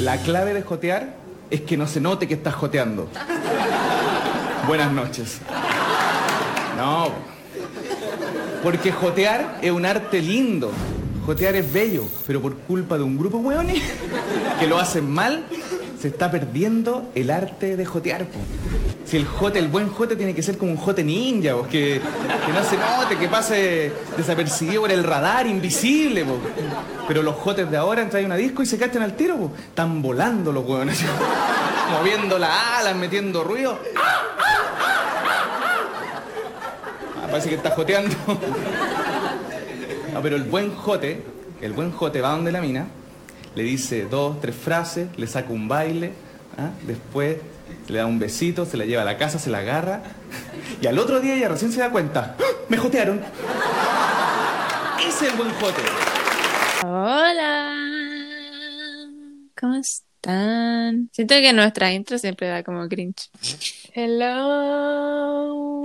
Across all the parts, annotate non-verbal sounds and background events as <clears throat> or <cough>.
La clave de jotear es que no se note que estás joteando. Buenas noches. No. Porque jotear es un arte lindo. Jotear es bello, pero por culpa de un grupo que lo hacen mal, se está perdiendo el arte de jotear. Si el jote, el buen jote tiene que ser como un jote ninja, po, que, que no se note, que pase desapercibido por el radar, invisible. po. Pero los jotes de ahora entran a una disco y se cachan al tiro, po. están volando los hueones, <laughs> moviendo las alas, metiendo ruido. Ah, parece que está joteando. No, pero el buen jote, el buen jote va donde la mina, le dice dos, tres frases, le saca un baile, ¿ah? después le da un besito, se la lleva a la casa, se la agarra, y al otro día ella recién se da cuenta, ¡Ah! me jotearon. Ese es el buen jote. Hola. ¿Cómo están? Siento que nuestra intro siempre da como cringe. Hello. <laughs>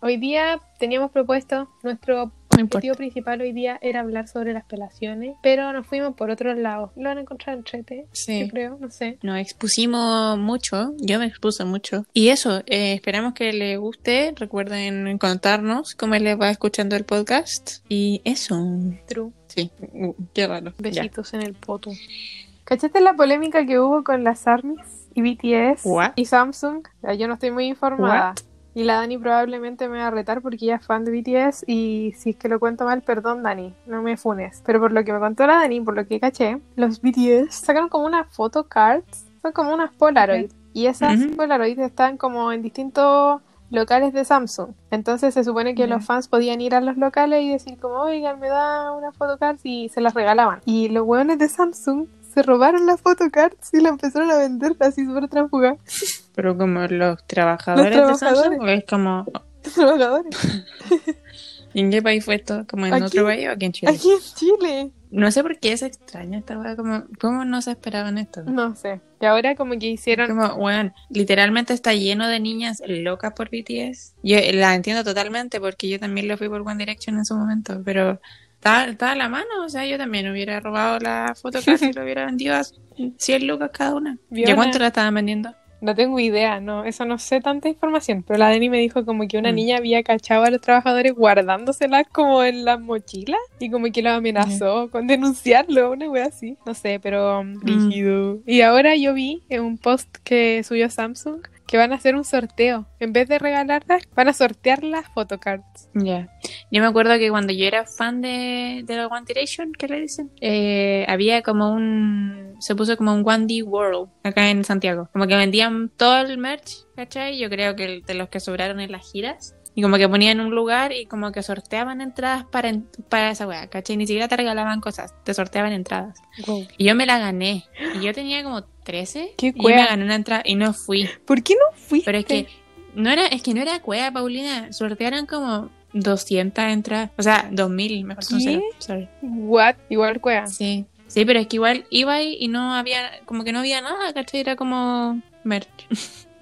Hoy día teníamos propuesto nuestro No objetivo importa. principal hoy día era hablar sobre las pelaciones, pero nos fuimos por otro lado. Lo van a encontrar en Chete, Sí. yo creo, no sé. Nos expusimos mucho, yo me expuse mucho. Y eso, eh, esperamos que les guste. Recuerden contarnos cómo les va escuchando el podcast. Y eso. True. Sí, Uh, qué raro. Ya. Besitos en el poto. ¿Cachaste la polémica que hubo con las ARMYs y BTS What? y Samsung? Ya, Yo no estoy muy informada. Y la Dani probablemente me va a retar porque ella es fan de BTS y si es que lo cuento mal, perdón Dani, no me funes. Pero por lo que me contó la Dani, por lo que caché, los BTS sacaron como unas photocards, son como unas Polaroid. Y esas Ujú. Polaroid están como en distintos locales de Samsung. Entonces se supone que los fans podían ir a los locales y decir como, oigan, me da una photocard y se las regalaban. Y los hueones de Samsung se robaron las photocards y la empezaron a vender así súper transfugada. <laughs> Pero como los trabajadores, Los de Samsung, trabajadores. o es como. Trabajadores. <laughs> ¿y ¿En qué país fue esto? ¿Como en Aquí. otro país o aquí en Chile? Aquí en Chile. No sé por qué es extraño esta weá, como, ¿cómo no se esperaban esto? No sé. Y ahora como que hicieron... Como, weón, literalmente está lleno de niñas locas por BTS. Yo la entiendo totalmente porque yo también lo fui por One Direction en su momento, pero está, está a la mano, o sea, yo también hubiera robado la photocard y lo hubiera vendido a 100 lucas cada una. ¿Y cuánto la estaban vendiendo? No tengo idea, no, eso no sé tanta información, pero la Dani me dijo como que una Mm. niña había cachado a los trabajadores guardándoselas como en las mochilas y como que los amenazó con denunciarlo, una wea así. No sé, pero um, rígido. Y ahora yo vi en un post que subió Samsung que van a hacer un sorteo. En vez de regalarlas, van a sortear las photocards. Ya. Yo me acuerdo que cuando yo era fan de, de la One Direction, ¿qué le dicen? Eh, había como un. Se puso como un One D World acá en Santiago. Como que vendían todo el merch, ¿cachai? Yo creo que de los que sobraron en las giras. Y como que ponían un lugar y como que sorteaban entradas para, en- para esa weá, ¿cachai? Ni siquiera te regalaban cosas, te sorteaban entradas. Y yo me la gané. Y yo tenía como 13. Qué y me gané una entrada y no fui. ¿Por qué no fuiste? Pero es que no era, es que no era cueva, Paulina. Sortearon como 200 entradas. O sea, 2000, me faltó un ¿Qué? cero. Sorry. What? Igual cueva. Sí. Sí, pero es que igual iba ahí y no había, como que no había nada, ¿cachai? Era como merch.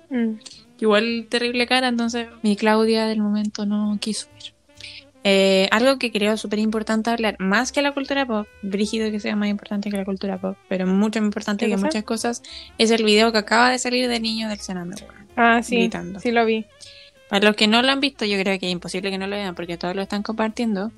Mm. Igual terrible cara, entonces mi Claudia del momento no quiso ir. Eh, algo que creo súper importante hablar, más que la cultura pop, brígido que sea más importante que la cultura pop, pero mucho más importante ¿Qué que muchas cosas, es el video que acaba de salir de niños del weón. Ah, sí. Gritando. Sí lo vi. Para los que no lo han visto, yo creo que es imposible que no lo vean porque todos lo están compartiendo.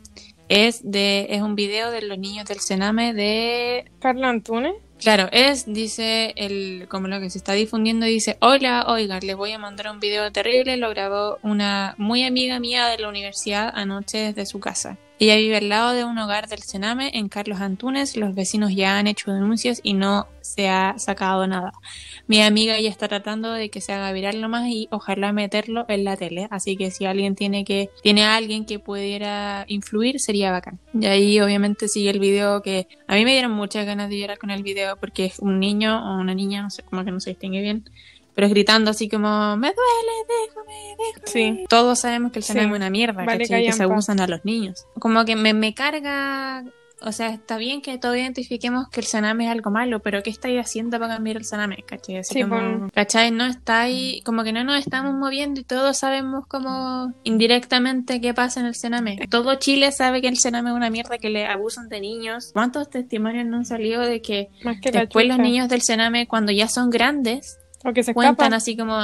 Es de es un video de los niños del Sename de Carla Antunes. Claro, es, dice, el, como lo que se está difundiendo, dice, hola, oigan, les voy a mandar un video terrible, lo grabó una muy amiga mía de la universidad anoche desde su casa. Ella vive al lado de un hogar del Sename en Carlos Antunes, los vecinos ya han hecho denuncias y no se ha sacado nada. Mi amiga ya está tratando de que se haga viral nomás y ojalá meterlo en la tele, así que si alguien tiene que, tiene a alguien que pudiera influir, sería bacán. Y ahí obviamente sigue el video que a mí me dieron muchas ganas de llorar con el video porque es un niño o una niña, no sé, como que no se distingue bien, pero es gritando así como, me duele, déjame, déjame. Sí. Todos sabemos que el Sí. Sename es una mierda, Vale, ¿cachai? Que se abusan a los niños. Como que me, me carga o sea, está bien que todos identifiquemos que el cename es algo malo, pero ¿qué estáis haciendo para cambiar el cename? ¿Cachai? Así Sí, como, pues. ¿cachai? No estáis, como que no nos estamos moviendo y todos sabemos como indirectamente qué pasa en el cename. Todo Chile sabe que el cename es una mierda, que le abusan de niños. ¿Cuántos testimonios no han salido de que después los niños del cename, cuando ya son grandes, O que se cuentan así como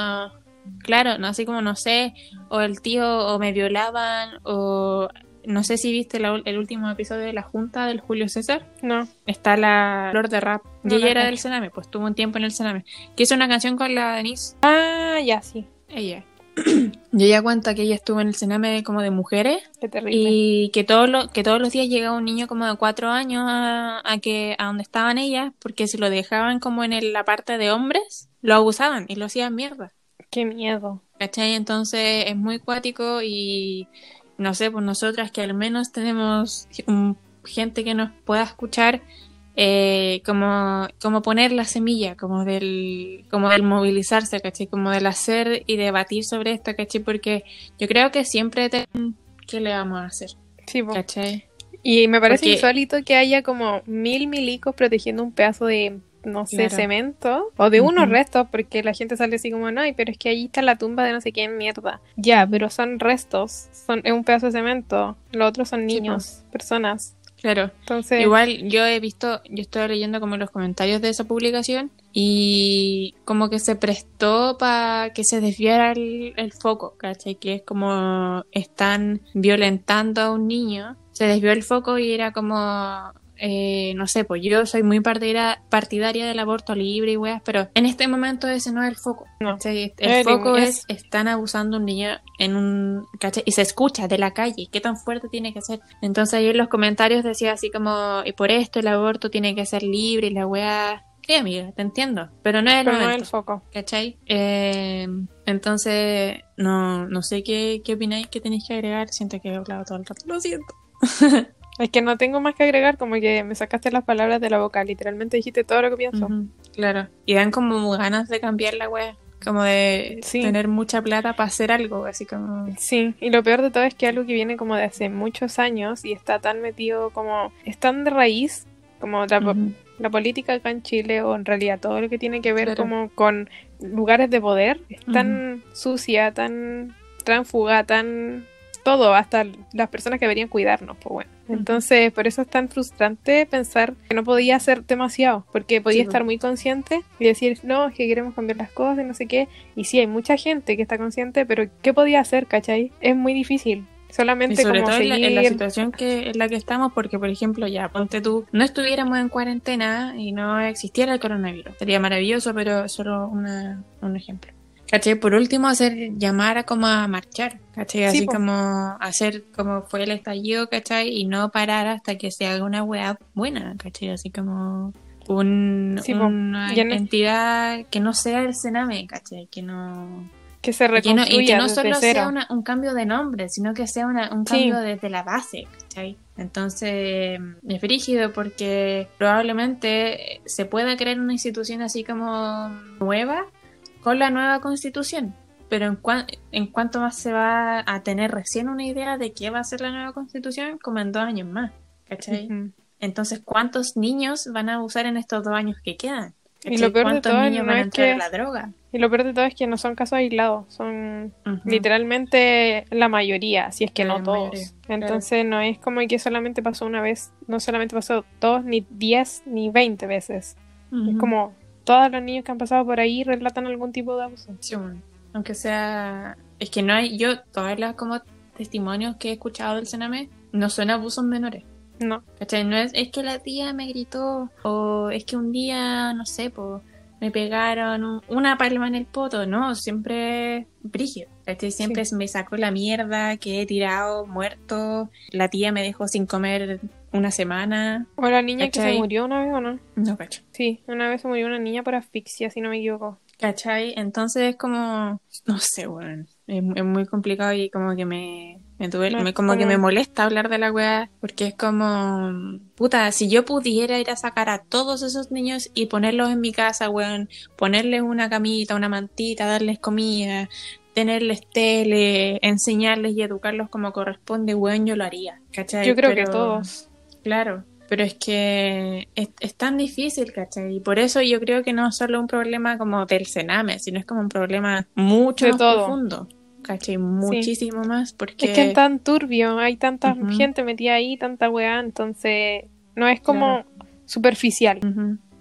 claro no así como no sé o el tío o me violaban o no sé si viste la el último episodio de la junta del Julio César No. está la Flor de Rap y ella la era del Sename pues tuvo un tiempo en el Sename que hizo una canción con la Denise Ah, ya, sí. ella <clears throat> y ella cuenta que ella estuvo en el Sename como de mujeres Qué terrible. y que todos los que todos los días llegaba un niño como de cuatro años a, a que a donde estaban ellas porque si lo dejaban como en el- la parte de hombres lo abusaban y lo hacían mierda Qué miedo. ¿Cachai? Entonces es muy cuático y no sé, pues nosotras que al menos tenemos un- gente que nos pueda escuchar, eh, como, como poner la semilla, como del, como del movilizarse, ¿cachai? Como del hacer y debatir sobre esto, ¿cachai? Porque yo creo que siempre te... ¿Qué le vamos a hacer? Sí. ¿Cachai? Y me parece Porque- insólito que haya como mil milicos protegiendo un pedazo de, no sé, Claro. cemento o de unos restos, porque la gente sale así como, no, pero es que ahí está la tumba de no sé quién mierda. Ya, pero son restos, son, es un pedazo de cemento, los otros son Sí, niños, personas. Claro. Entonces, Igual yo he visto, yo estoy leyendo como los comentarios de esa publicación y como que se prestó para que se desviara el, el foco, ¿cachai? Que es como están violentando a un niño, se desvió el foco y era como, eh, no sé, pues yo soy muy partida- partidaria del aborto libre y weas, pero en este momento ese no es el foco. El foco es- es, están abusando a un niño en un, ¿cachai? Y se escucha de la calle, ¿qué tan fuerte tiene que ser? Entonces yo en los comentarios decía así como, y por esto el aborto tiene que ser libre y la wea... Sí, amiga, te entiendo, pero no es el pero no momento. el foco. ¿Cachai? Eh, entonces, no, no sé qué, qué opináis que tenéis que agregar. Siento que he hablado todo el rato. Lo siento. <laughs> Es que no tengo más que agregar, como que me sacaste las palabras de la boca, literalmente dijiste todo lo que pienso. Claro. Y dan como ganas de cambiar la wea. Como de Sí. tener mucha plata para hacer algo, así como... Sí, y lo peor de todo es que algo que viene como de hace muchos años y está tan metido como, es tan de raíz, como la, política acá en Chile o en realidad todo lo que tiene que ver Claro. como con lugares de poder, es tan sucia, tan tránfuga, tan todo, hasta las personas que deberían cuidarnos, pues bueno. Entonces, por eso es tan frustrante pensar que no podía hacer demasiado, porque podía Sí, pues. estar muy consciente y decir, no, es que queremos cambiar las cosas, y no sé qué. Y sí, hay mucha gente que está consciente, pero ¿qué podía hacer, cachai? Es muy difícil. Y Solamente sobre como todo en la, en la situación que en la que estamos, porque por ejemplo, ya ponte tú, no estuviéramos en cuarentena y no existiera el coronavirus. Sería maravilloso, pero solo una, un ejemplo. ¿Cachai? Por último, hacer llamar a como a marchar, ¿cachai? Así como hacer como fue el estallido, ¿cachai? Y no parar hasta que se haga una weá buena, ¿cachai? Así como un, Sí, po. una no- entidad que no sea el Sename, ¿cachai? Que no... que se Y que no, reconstruya y que no solo cero. sea una- un cambio de nombre, sino que sea una- un Sí. cambio desde la base, ¿cachai? Entonces, es frígido porque probablemente se pueda crear una institución así como nueva con la nueva constitución. Pero en, cuan- en cuanto más se va a tener recién una idea de qué va a ser la nueva constitución, como en dos años más, ¿cachai? Entonces, ¿cuántos niños van a usar en estos dos años que quedan? Y lo peor de ¿Cuántos todo niños no van a es entrar que- a la droga? Y lo peor de todo es que no son casos aislados, son literalmente la mayoría, si es que La no todos. mayoría, Entonces no es como que solamente pasó una vez, no solamente pasó dos, ni diez, ni veinte veces. Es como todos los niños que han pasado por ahí relatan algún tipo de abuso. Sí, aunque sea. Es que no hay. Yo, todas las como testimonios que he escuchado del Sename no son abusos menores. No, ¿Cachai? No es, es que la tía me gritó. O es que un día, no sé, pues. Me pegaron un- una palma en el poto, ¿no? Siempre brígido. ¿cachai? Siempre me sacó la mierda, quedé tirado, muerto. La tía me dejó sin comer una semana. o la niña que se murió una vez o no. No, cacho. Sí, una vez se murió una niña por asfixia, si no me equivoco. ¿Cachai? Entonces es como, no sé, weón, es, es muy complicado y como que me, me, tuve- No, es me- como que me molesta hablar de la weá, porque es como, puta, si yo pudiera ir a sacar a todos esos niños y ponerlos en mi casa, weón, ponerles una camita, una mantita, darles comida, tenerles tele, enseñarles y educarlos como corresponde, weón, yo lo haría, ¿cachai? Yo creo que todos. Claro, Pero es que es, es tan difícil, ¿cachai? Y por eso yo creo que no es solo un problema como del cename, sino es como un problema mucho De más todo. profundo, ¿cachai? Muchísimo más, porque... Es que es tan turbio, hay tanta gente metida ahí, tanta weá, entonces no es como Claro. superficial,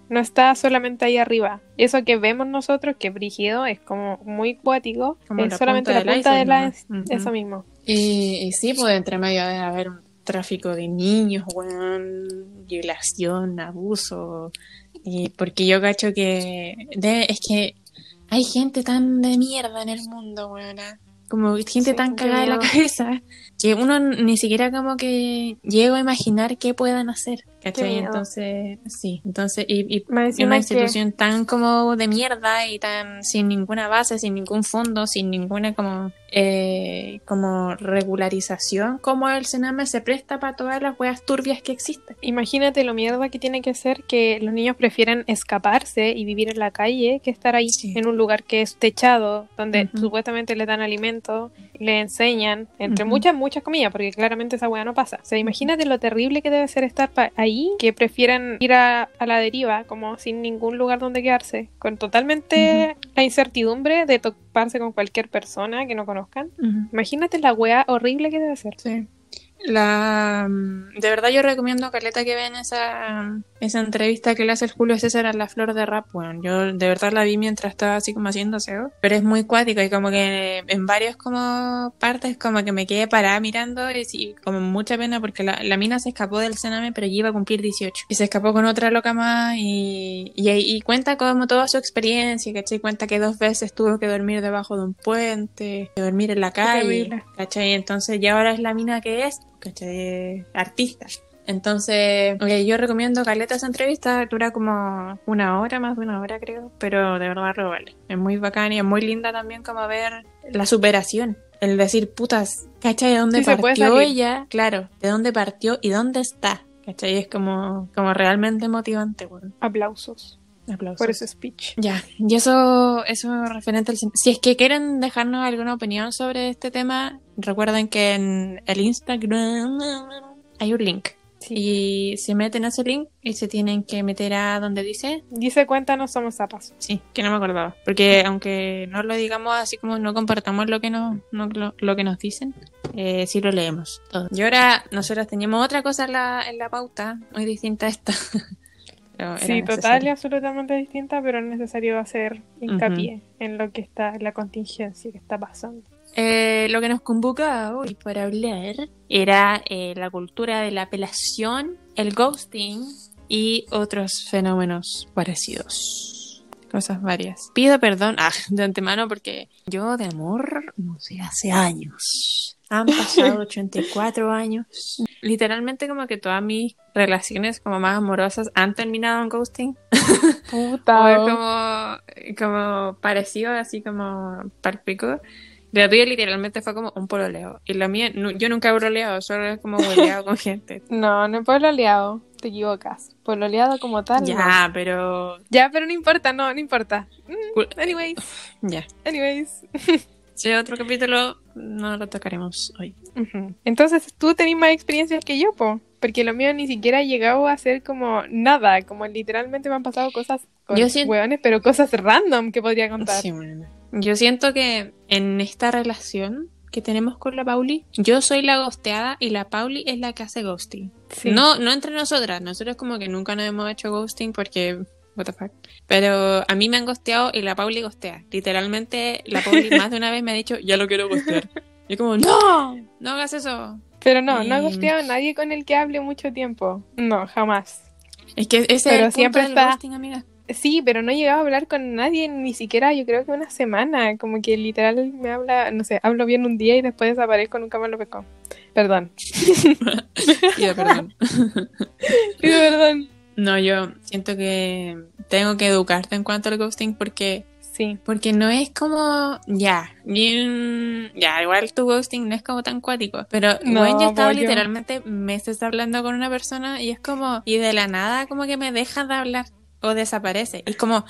no está solamente ahí arriba. Eso que vemos nosotros, que es brígido, es como muy cuático, Como es la solamente punta la del punta de la... Ujú. Eso mismo. Y, y sí, pues entre medio debe haber un tráfico de niños, weón, violación, abuso. Y porque yo cacho que de- es que hay gente tan de mierda en el mundo, weón. Como gente Sí, tan cagada de la cabeza que uno ni siquiera como que llego a imaginar qué puedan hacer. ¿Cachai? Entonces, sí. Entonces, y, y una que- institución tan como de mierda y tan sin ninguna base, sin ningún fondo, sin ninguna como eh, como regularización, como el Sename se presta para todas las weas turbias que existen. Imagínate lo mierda que tiene que ser que los niños prefieren escaparse y vivir en la calle que estar ahí Sí. en un lugar que es techado, donde supuestamente le dan alimento, le enseñan, entre muchas, muchas comillas, porque claramente esa weá no pasa. O sea, imagínate lo terrible que debe ser estar ahí, que prefieran ir a, a la deriva, como sin ningún lugar donde quedarse, con totalmente la incertidumbre de con cualquier persona que no conozcan. Imagínate la weá horrible que debe ser. Sí. La, de verdad yo recomiendo a Caleta que vean esa, esa entrevista que le hace el Julio César a la flor de rap, bueno, yo de verdad la vi mientras estaba así como haciendo SEO, pero es muy cuático y como que en varios como partes como que me quedé parada mirando y como mucha pena porque la, la mina se escapó del Sename pero ya iba a cumplir 18 y se escapó con otra loca más y, y, y cuenta como toda su experiencia, ¿cachai? Cuenta que dos veces tuvo que dormir debajo de un puente, que dormir en la calle. ¿cachai? Entonces ya ahora es la mina que es, ¿cachai? Artista. Entonces, ok, yo recomiendo Caleta esa entrevista, dura como una hora, más de una hora creo, pero de verdad lo vale. Es muy bacán y es muy linda también como ver la superación. El decir, putas, ¿cachai? ¿De dónde Sí, partió ella? Claro, ¿de dónde partió y dónde está? ¿Cachai? Es como, como realmente motivante, bueno. Aplausos Aplausos. por ese speech. Ya, y eso, eso referente al. Si es que quieren dejarnos alguna opinión sobre este tema, recuerden que en el Instagram hay un link. Sí. Y se meten a ese link y se tienen que meter a donde dice. Dice cuéntanos, somos zapas. Sí, que no me acordaba. Porque aunque no lo digamos así como no compartamos lo que nos, no- lo, lo que nos dicen, eh, sí lo leemos todo. Y ahora nosotros teníamos otra cosa en la, en la pauta, muy distinta a esta. <laughs> Pero Sí, total y absolutamente distinta, pero es necesario hacer hincapié en lo que está, en la contingencia que está pasando. Eh, lo que nos convoca hoy para hablar era eh, la cultura de la apelación, el ghosting y otros fenómenos parecidos. Cosas varias. Pido perdón ah, de antemano porque yo de amor no sé hace años. Han pasado 84 años. Literalmente como que todas mis relaciones como más amorosas han terminado en ghosting. <laughs> O Puta. como, como parecido, así como palpico. La tuya literalmente fue como un pololeo. Y la mía, nu- yo nunca he pololeado, solo es como hueleado con gente. <laughs> No, no es pololeado, te equivocas. Pololeado como tal. no. Ya, pero. Ya, pero no importa, no, no importa. Mm, Anyways, Ya. anyways. <laughs> Otro capítulo, no lo tocaremos hoy. Ujú. Entonces tú tenés más experiencias que yo, po. Porque lo mío ni siquiera ha llegado a ser como nada. Como literalmente me han pasado cosas con Yo siento- hueones, pero cosas random que podría contar. Sí. Yo siento que en esta relación que tenemos con la Pauli, yo soy la ghosteada y la Pauli es la que hace ghosting. Sí. No, no entre nosotras, nosotros como que nunca nos hemos hecho ghosting porque what the fuck. Pero a mí me han ghosteado y la Pauli ghostea. Literalmente la Pauli <laughs> más de una vez me ha dicho, ya lo quiero ghostear. Y como, no, no hagas eso. Pero no, no he gusteado a nadie con el que hable mucho tiempo. No, jamás. Es que ese Pero es el siempre punto del está- ghosting, amiga. Sí, pero no he llegado a hablar con nadie ni siquiera, yo creo que una semana. Como que literal me habla, no sé, hablo bien un día y después desaparezco, nunca más lo pesco. Perdón. <laughs> Pido perdón. <laughs> Pido perdón. No, yo siento que tengo que educarte en cuanto al ghosting porque Sí. Porque no es como, ya, bien, ya, igual tu ghosting no es como tan cuático, pero No, bueno, yo pollo. literalmente meses hablando con una persona y es como, y de la nada como que me deja de hablar o desaparece. Es como,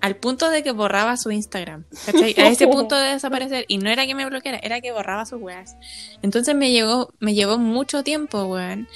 al punto de que borraba su Instagram, ¿cachai? A ese punto de desaparecer. Y no era que me bloqueara, era que borraba sus weas. Entonces me llegó, me llevó mucho tiempo, weón.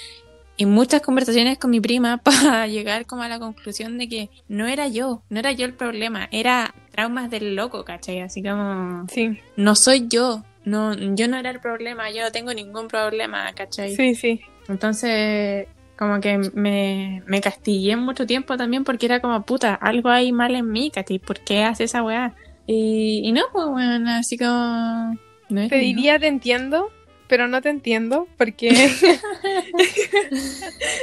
Y muchas conversaciones con mi prima <laughs> para llegar como a la conclusión de que no era yo, no era yo el problema, era traumas del loco, ¿cachai? Así como, Sí, no soy yo, no, yo no era el problema, yo no tengo ningún problema, ¿cachai? sí, sí. Entonces, como que me, me castigué mucho tiempo también porque era como, puta, algo hay mal en mí, ¿cachai? ¿Por qué hace esa weá? Y, y no, pues bueno, así como... No Te diría te entiendo, pero no te entiendo porque, <laughs>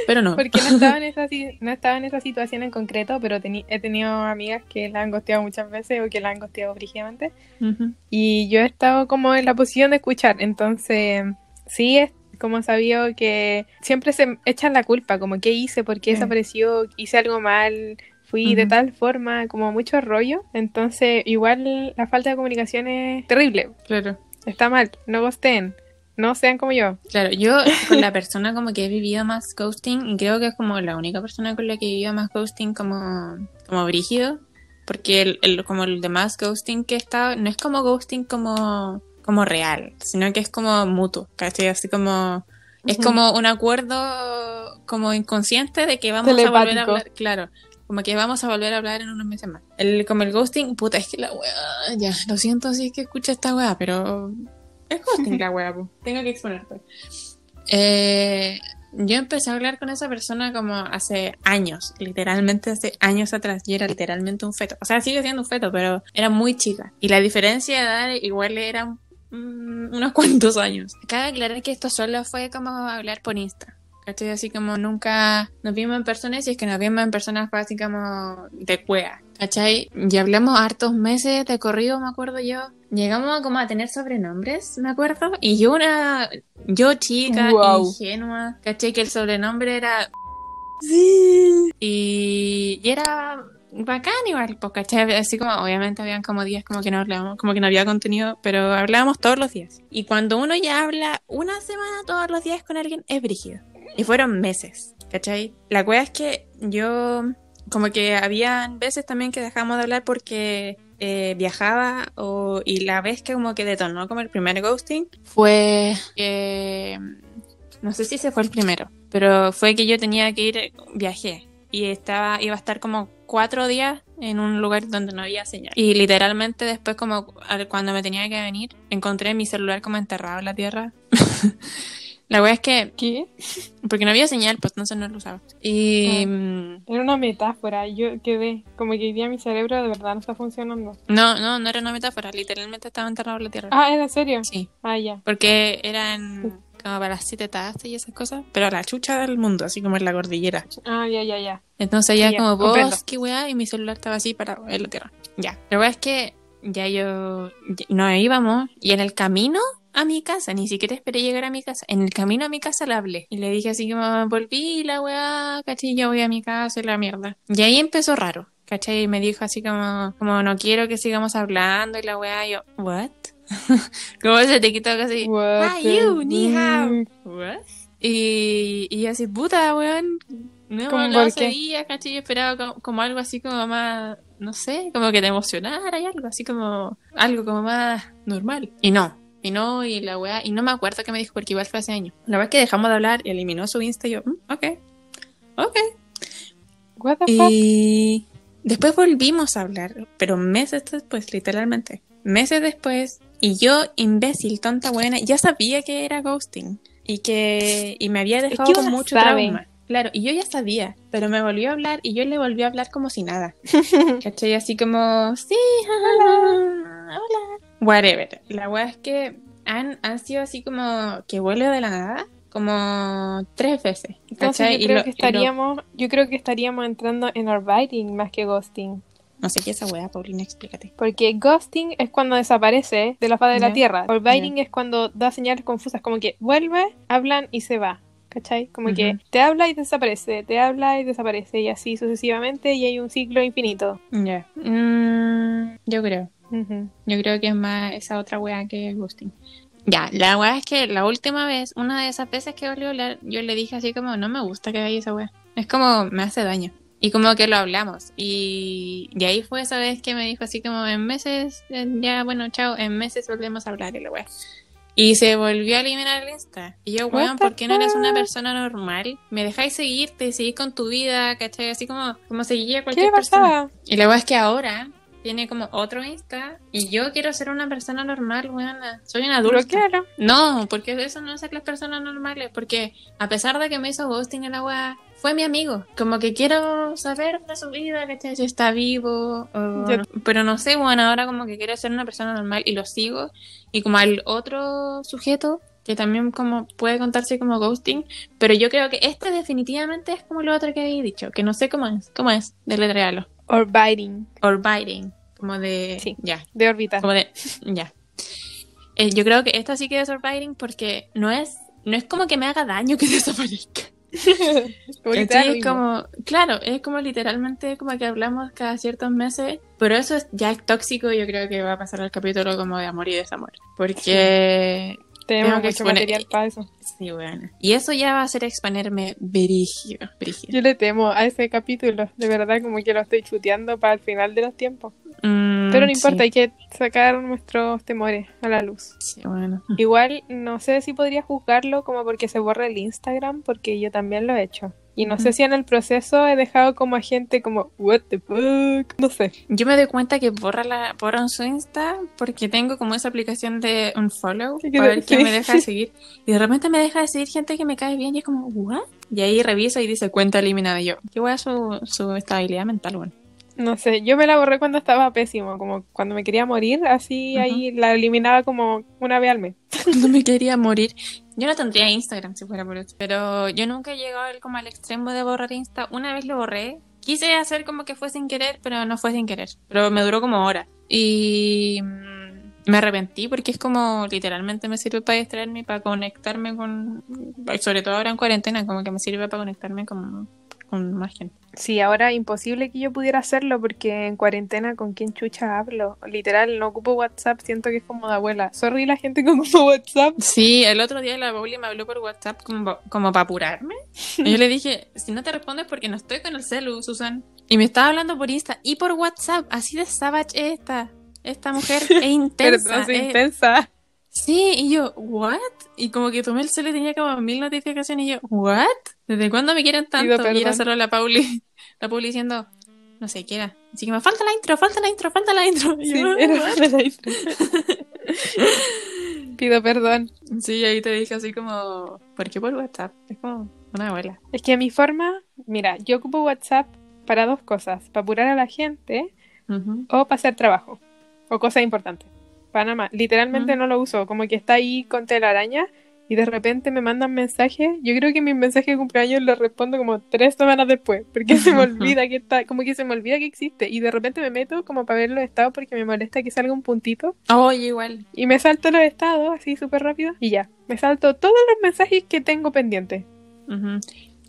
Pero no. porque no, estaba en esa, no estaba en esa situación en concreto, pero teni- he tenido amigas que la han gosteado muchas veces o que la han gosteado brígidamente. Y yo he estado como en la posición de escuchar, entonces sí es como sabido que siempre se echan la culpa, como qué hice, por qué Sí. desapareció, hice algo mal, fui de tal forma, como mucho rollo. Entonces igual la falta de comunicación es terrible, Claro. está mal, no gosteen, no sean como yo. Claro, yo con la persona como que he vivido más ghosting, creo que es como la única persona con la que he vivido más ghosting como, como brígido, porque el, el- como el demás ghosting que he estado, no es como ghosting como, como real, sino que es como mutuo, ¿cachai? Así como, es como un acuerdo como inconsciente de que vamos a volver a hablar, claro, como que vamos a volver a hablar en unos meses más. El, como el ghosting, puta, es que la weá, ya, lo siento si es que escucha esta weá, pero es ghosting <laughs> la weá, po. tengo que exponerte. Eh, yo empecé a hablar con esa persona como hace años, literalmente hace años atrás. Yo era literalmente un feto. O sea, sigue siendo un feto, pero era muy chica. Y la diferencia de edad igual era mm, unos <laughs> cuantos años. Cabe aclarar que esto solo fue como hablar por Insta. ¿Cachai? Así como nunca nos vimos en persona y si es que nos vimos en persona fue así como de cuea. ¿Cachai? Y hablamos hartos meses de corrido, me acuerdo yo. Llegamos a como a tener sobrenombres, me acuerdo. Y yo una, yo chica, Wow. ingenua, ¿cachai? Que el sobrenombre era... Sí. Y, y era bacán igual, pues, ¿cachai? Así como, obviamente habían como días como que no hablábamos, como que no había contenido, pero hablábamos todos los días. Y cuando uno ya habla una semana todos los días con alguien, es brígido. Y fueron meses, ¿cachai? La cueva es que yo, como que habían veces también que dejamos de hablar porque eh, viajaba o, y la vez que como que detonó como el primer ghosting fue que, no sé si ese fue el primero, pero fue que yo tenía que ir, viajé y estaba, iba a estar como cuatro días en un lugar donde no había señal. Y literalmente después como cuando me tenía que venir, encontré mi celular como enterrado en la tierra. <laughs> la wea es que, ¿Qué? porque no había señal, pues entonces no lo usaba. Y Ah. mm, Era una metáfora, yo quedé, como que hoy día mi cerebro de verdad no está funcionando. no, no, no era una metáfora, literalmente estaba enterrado en la tierra. Ah, ¿era serio? Sí, Ah, ya. porque eran como para las siete tazas y esas cosas, pero a la chucha del mundo, así como en la cordillera. Ah, ya, ya, ya. Entonces ya Ya, como comprendo. bosque, weá, y mi celular estaba así para en la tierra. Ya. La weá es que ya yo ya- nos íbamos y en el camino a mi casa, ni siquiera esperé llegar a mi casa. En el camino a mi casa le hablé y le dije así como volví la weá, ¿cachai? Ya voy a mi casa y la mierda. Y ahí empezó raro. ¿Cachai? Y me dijo así como, como no quiero que sigamos hablando y la weá, y yo, ¿what? <laughs> como se te quitó casi, What ah, you, ni hao. ¿What? Y, y así, puta, weón. No hemos ¿Cómo hablado por hace qué? días, ¿cachai? Yo esperaba como, como algo así como más, no sé, como que te emocionara y algo, así como, algo como más normal. Y no, y no, y la weá, y no me acuerdo qué me dijo porque igual fue hace años. La verdad es que dejamos de hablar, eliminó su Insta y yo, "Mm, ok, ok. What the fuck? Y después volvimos a hablar, pero meses después, literalmente. Meses después, y yo, imbécil, tonta buena, ya sabía que era ghosting. Y que y me había dejado que con mucho sabe. trauma. Claro, y yo ya sabía, pero me volvió a hablar y yo le volví a hablar como si nada. <laughs> ¿Cachai? Así como, sí, hola, hola. Whatever. La weá es que han, han sido así como que vuelve de la nada, como tres veces. Entonces yo creo lo- que lo- estaríamos, yo creo que estaríamos entrando en orbiting más que ghosting. No sé qué es esa weá, Paulina, explícate. Porque ghosting es cuando desaparece de la faz de la tierra. Orbiting es cuando da señales confusas, como que vuelve, hablan y se va. ¿Cachai? Como que te habla y desaparece, te habla y desaparece, y así sucesivamente, y hay un ciclo infinito. Ya. Mm, yo creo. Yo creo que es más esa otra weá que ghosting. Ya, la weá es que la última vez, una de esas veces que volvió a hablar, yo le dije así como, no me gusta que haga esa weá. Es como, me hace daño. Y como que lo hablamos. Y, y ahí fue esa vez que me dijo así como, en meses, eh, ya, bueno, chao, en meses volvemos a hablar y la weá. Y se volvió a eliminar el Insta. Y yo, weón, ¿por qué no eres una persona normal? Me dejáis seguirte seguir con tu vida, ¿cachai? Así como, como seguía ¿Qué cualquier le persona. pasaba? Y la verdad es que ahora tiene como otro Insta y yo quiero ser una persona normal, weona. Soy una adulta. Bloquealo. No, porque eso no es ser las personas normales. Porque a pesar de que me hizo ghosting en la weá, fue mi amigo. Como que quiero saber de su vida, ¿cachai? Si está vivo. o Yo- no. Pero no sé, bueno, ahora como que quiero ser una persona normal y lo sigo. Y como al otro sujeto, que también como puede contarse como ghosting, pero yo creo que este definitivamente es como lo otro que había dicho, que no sé cómo es. ¿Cómo es? Deletrealo. Or biting. Or biting. Como de... Sí. Ya. De órbita. Como de, ya. Eh, yo creo que esta sí que es surviving porque no es, no es como que me haga daño que <laughs> desaparezca. <laughs> Es como, claro, es como literalmente como que hablamos cada ciertos meses, pero eso es, ya es tóxico y yo creo que va a pasar al capítulo como de amor y desamor. Porque, Tenemos tengo mucho exponer- material para eso. sí, bueno. Y eso ya va a hacer exponerme brígido, brígido. Yo le temo a ese capítulo. De verdad, como que lo estoy chuteando para el final de los tiempos. Mm, Pero no importa, sí, hay que sacar nuestros temores a la luz. sí, bueno. Igual, no sé si podría juzgarlo como porque se borra el Instagram, porque yo también lo he hecho. Y no sé si en el proceso he dejado como a gente como, what the fuck, no sé. Yo me doy cuenta que borra la, borran su Insta porque tengo como esa aplicación de unfollow Sí, que para ver quién me deja de seguir. Y de repente me deja de seguir gente que me cae bien y es como, ¿what? Y ahí reviso y dice cuenta eliminada. Y yo, qué voy a su, su estabilidad mental, bueno. No sé, yo me la borré cuando estaba pésimo, como cuando me quería morir, así ahí la eliminaba como una vez al mes. <laughs> No me quería morir. Yo no tendría Instagram si fuera por eso. Pero yo nunca he llegado como al extremo de borrar Insta. Una vez lo borré. Quise hacer como que fue sin querer, pero no fue sin querer. Pero me duró como hora. Y mm, me arrepentí porque es como literalmente me sirve para distraerme, para conectarme con... Sobre todo ahora en cuarentena, como que me sirve para conectarme con, con más gente. Sí, ahora imposible que yo pudiera hacerlo porque en cuarentena con quién chucha hablo. Literal, no ocupo WhatsApp, siento que es como de abuela. Sorry la gente que ocupa WhatsApp. Sí, el otro día la Pauli me habló por WhatsApp como, como para apurarme. <laughs> Y yo le dije, si no te respondes porque no estoy con el celu, Susan. Y me estaba hablando por Insta y por WhatsApp. Así de savage es esta. Esta mujer <laughs> es intensa. Perdón, soy es- intensa. Sí, y yo, ¿what? Y como que tomé el celu y tenía como mil notificaciones y yo, ¿what? ¿Desde cuándo me quieren tanto? Pido Y era solo la Pauli, <laughs> la Pauli diciendo, no sé qué era. Así que me falta la intro, falta la intro, falta la intro. Y Sí, yo, era la intro. <laughs> Pido perdón. Sí, ahí te dije así como, ¿por qué por WhatsApp? Es como una abuela. Es que a mi forma, mira, yo ocupo WhatsApp para dos cosas, para apurar a la gente Ujú. o para hacer trabajo o cosas importantes. Más. Literalmente Mm. no lo uso, como que está ahí con telaraña y de repente me mandan mensajes. Yo creo que mis mensajes de cumpleaños los respondo como tres semanas después, porque se me <laughs> olvida que está, como que se me olvida que existe y de repente me meto como para ver los estados porque me molesta que salga un puntito Oye, igual. y me salto los estados así súper rápido y ya. Me salto todos los mensajes que tengo pendientes.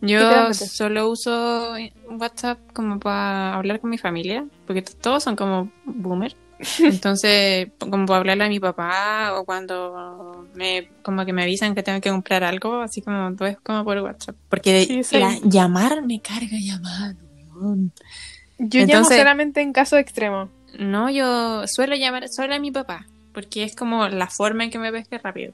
Yo solo uso WhatsApp como para hablar con mi familia, porque todos son como boomer. Entonces, como para hablarle a mi papá o cuando me como que me avisan que tengo que comprar algo, así como todo es como por WhatsApp. Porque Sí, sí. la- llamar me carga llamar. Yo llamo solamente en caso extremo. No, yo suelo llamar solo a mi papá, porque es como la forma en que me pesque rápido.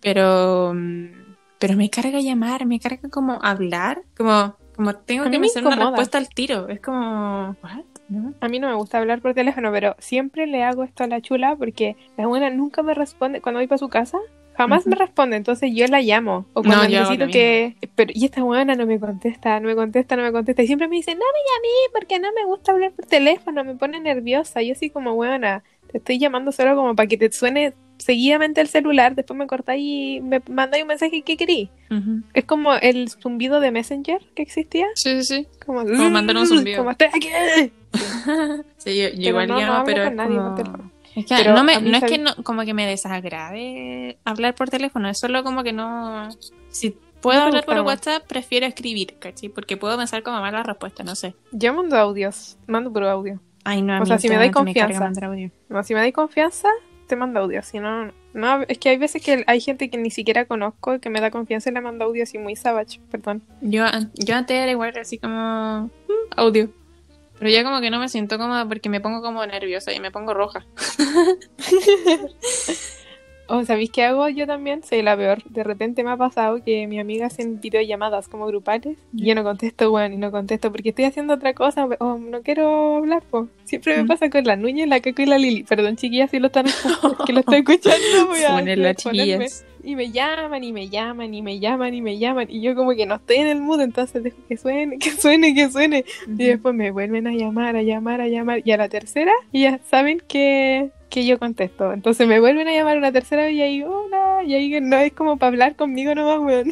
Pero, mm, pero me carga llamar, me carga como hablar, como, como tengo que hacer una respuesta al tiro. Es como, ¿what? ¿No? A mí no me gusta hablar por teléfono, pero siempre le hago esto a la chula porque la buena nunca me responde. Cuando voy para su casa, jamás me responde. Entonces yo la llamo. O cuando necesito que. Pero, y esta buena no me contesta, no me contesta, no me contesta. Y siempre me dice, no me llamé porque no me gusta hablar por teléfono, me pone nerviosa. Yo así como, buena, te estoy llamando solo como para que te suene seguidamente el celular. Después me cortáis y me mandáis un mensaje que querí. Es como el zumbido de Messenger que existía. Sí, sí, sí. Como, Como mandar un <laughs> zumbido. Como estoy aquí. Sí, yo, yo igual no, no llamo, hablo pero nadie por como... teléfono. Es que Pero no, me, no es que no, como que me desagrade hablar por teléfono, es solo como que no... Si puedo No te hablar por. WhatsApp, prefiero escribir, ¿cachai? Porque puedo pensar como mala respuesta, no sé. Yo mando audios, mando por audio. Ay, no, a O mí sea, si me dais confianza. audio. No, si me dais confianza, te mando audio. Si no, no, es que hay veces que hay gente que ni siquiera conozco que me da confianza y le mando audio así muy savage, perdón. Yo, yo antes era igual, así como mm, audio. Pero ya como que no me siento cómoda porque me pongo como nerviosa y me pongo roja. <laughs> ¿O sabéis qué hago yo también? Soy la peor. De repente me ha pasado que mi amiga hacen videollamadas como grupales y yo no contesto, bueno, y no contesto porque estoy haciendo otra cosa o no quiero hablar, po. Siempre me Mm. pasa con la Nuña, la Caco y la Lili. Perdón, chiquillas, si lo están <laughs> que lo estoy escuchando. Voy a chiquillas. Y me llaman, y me llaman, y me llaman, y me llaman. Y yo como que no estoy en el mood, entonces dejo que suene, que suene, que suene. Y después me vuelven a llamar, a llamar, a llamar. Y a la tercera, y ya saben que, que yo contesto. Entonces me vuelven a llamar una tercera vez y ahí, hola. Y ahí no es como para hablar conmigo nomás, weón.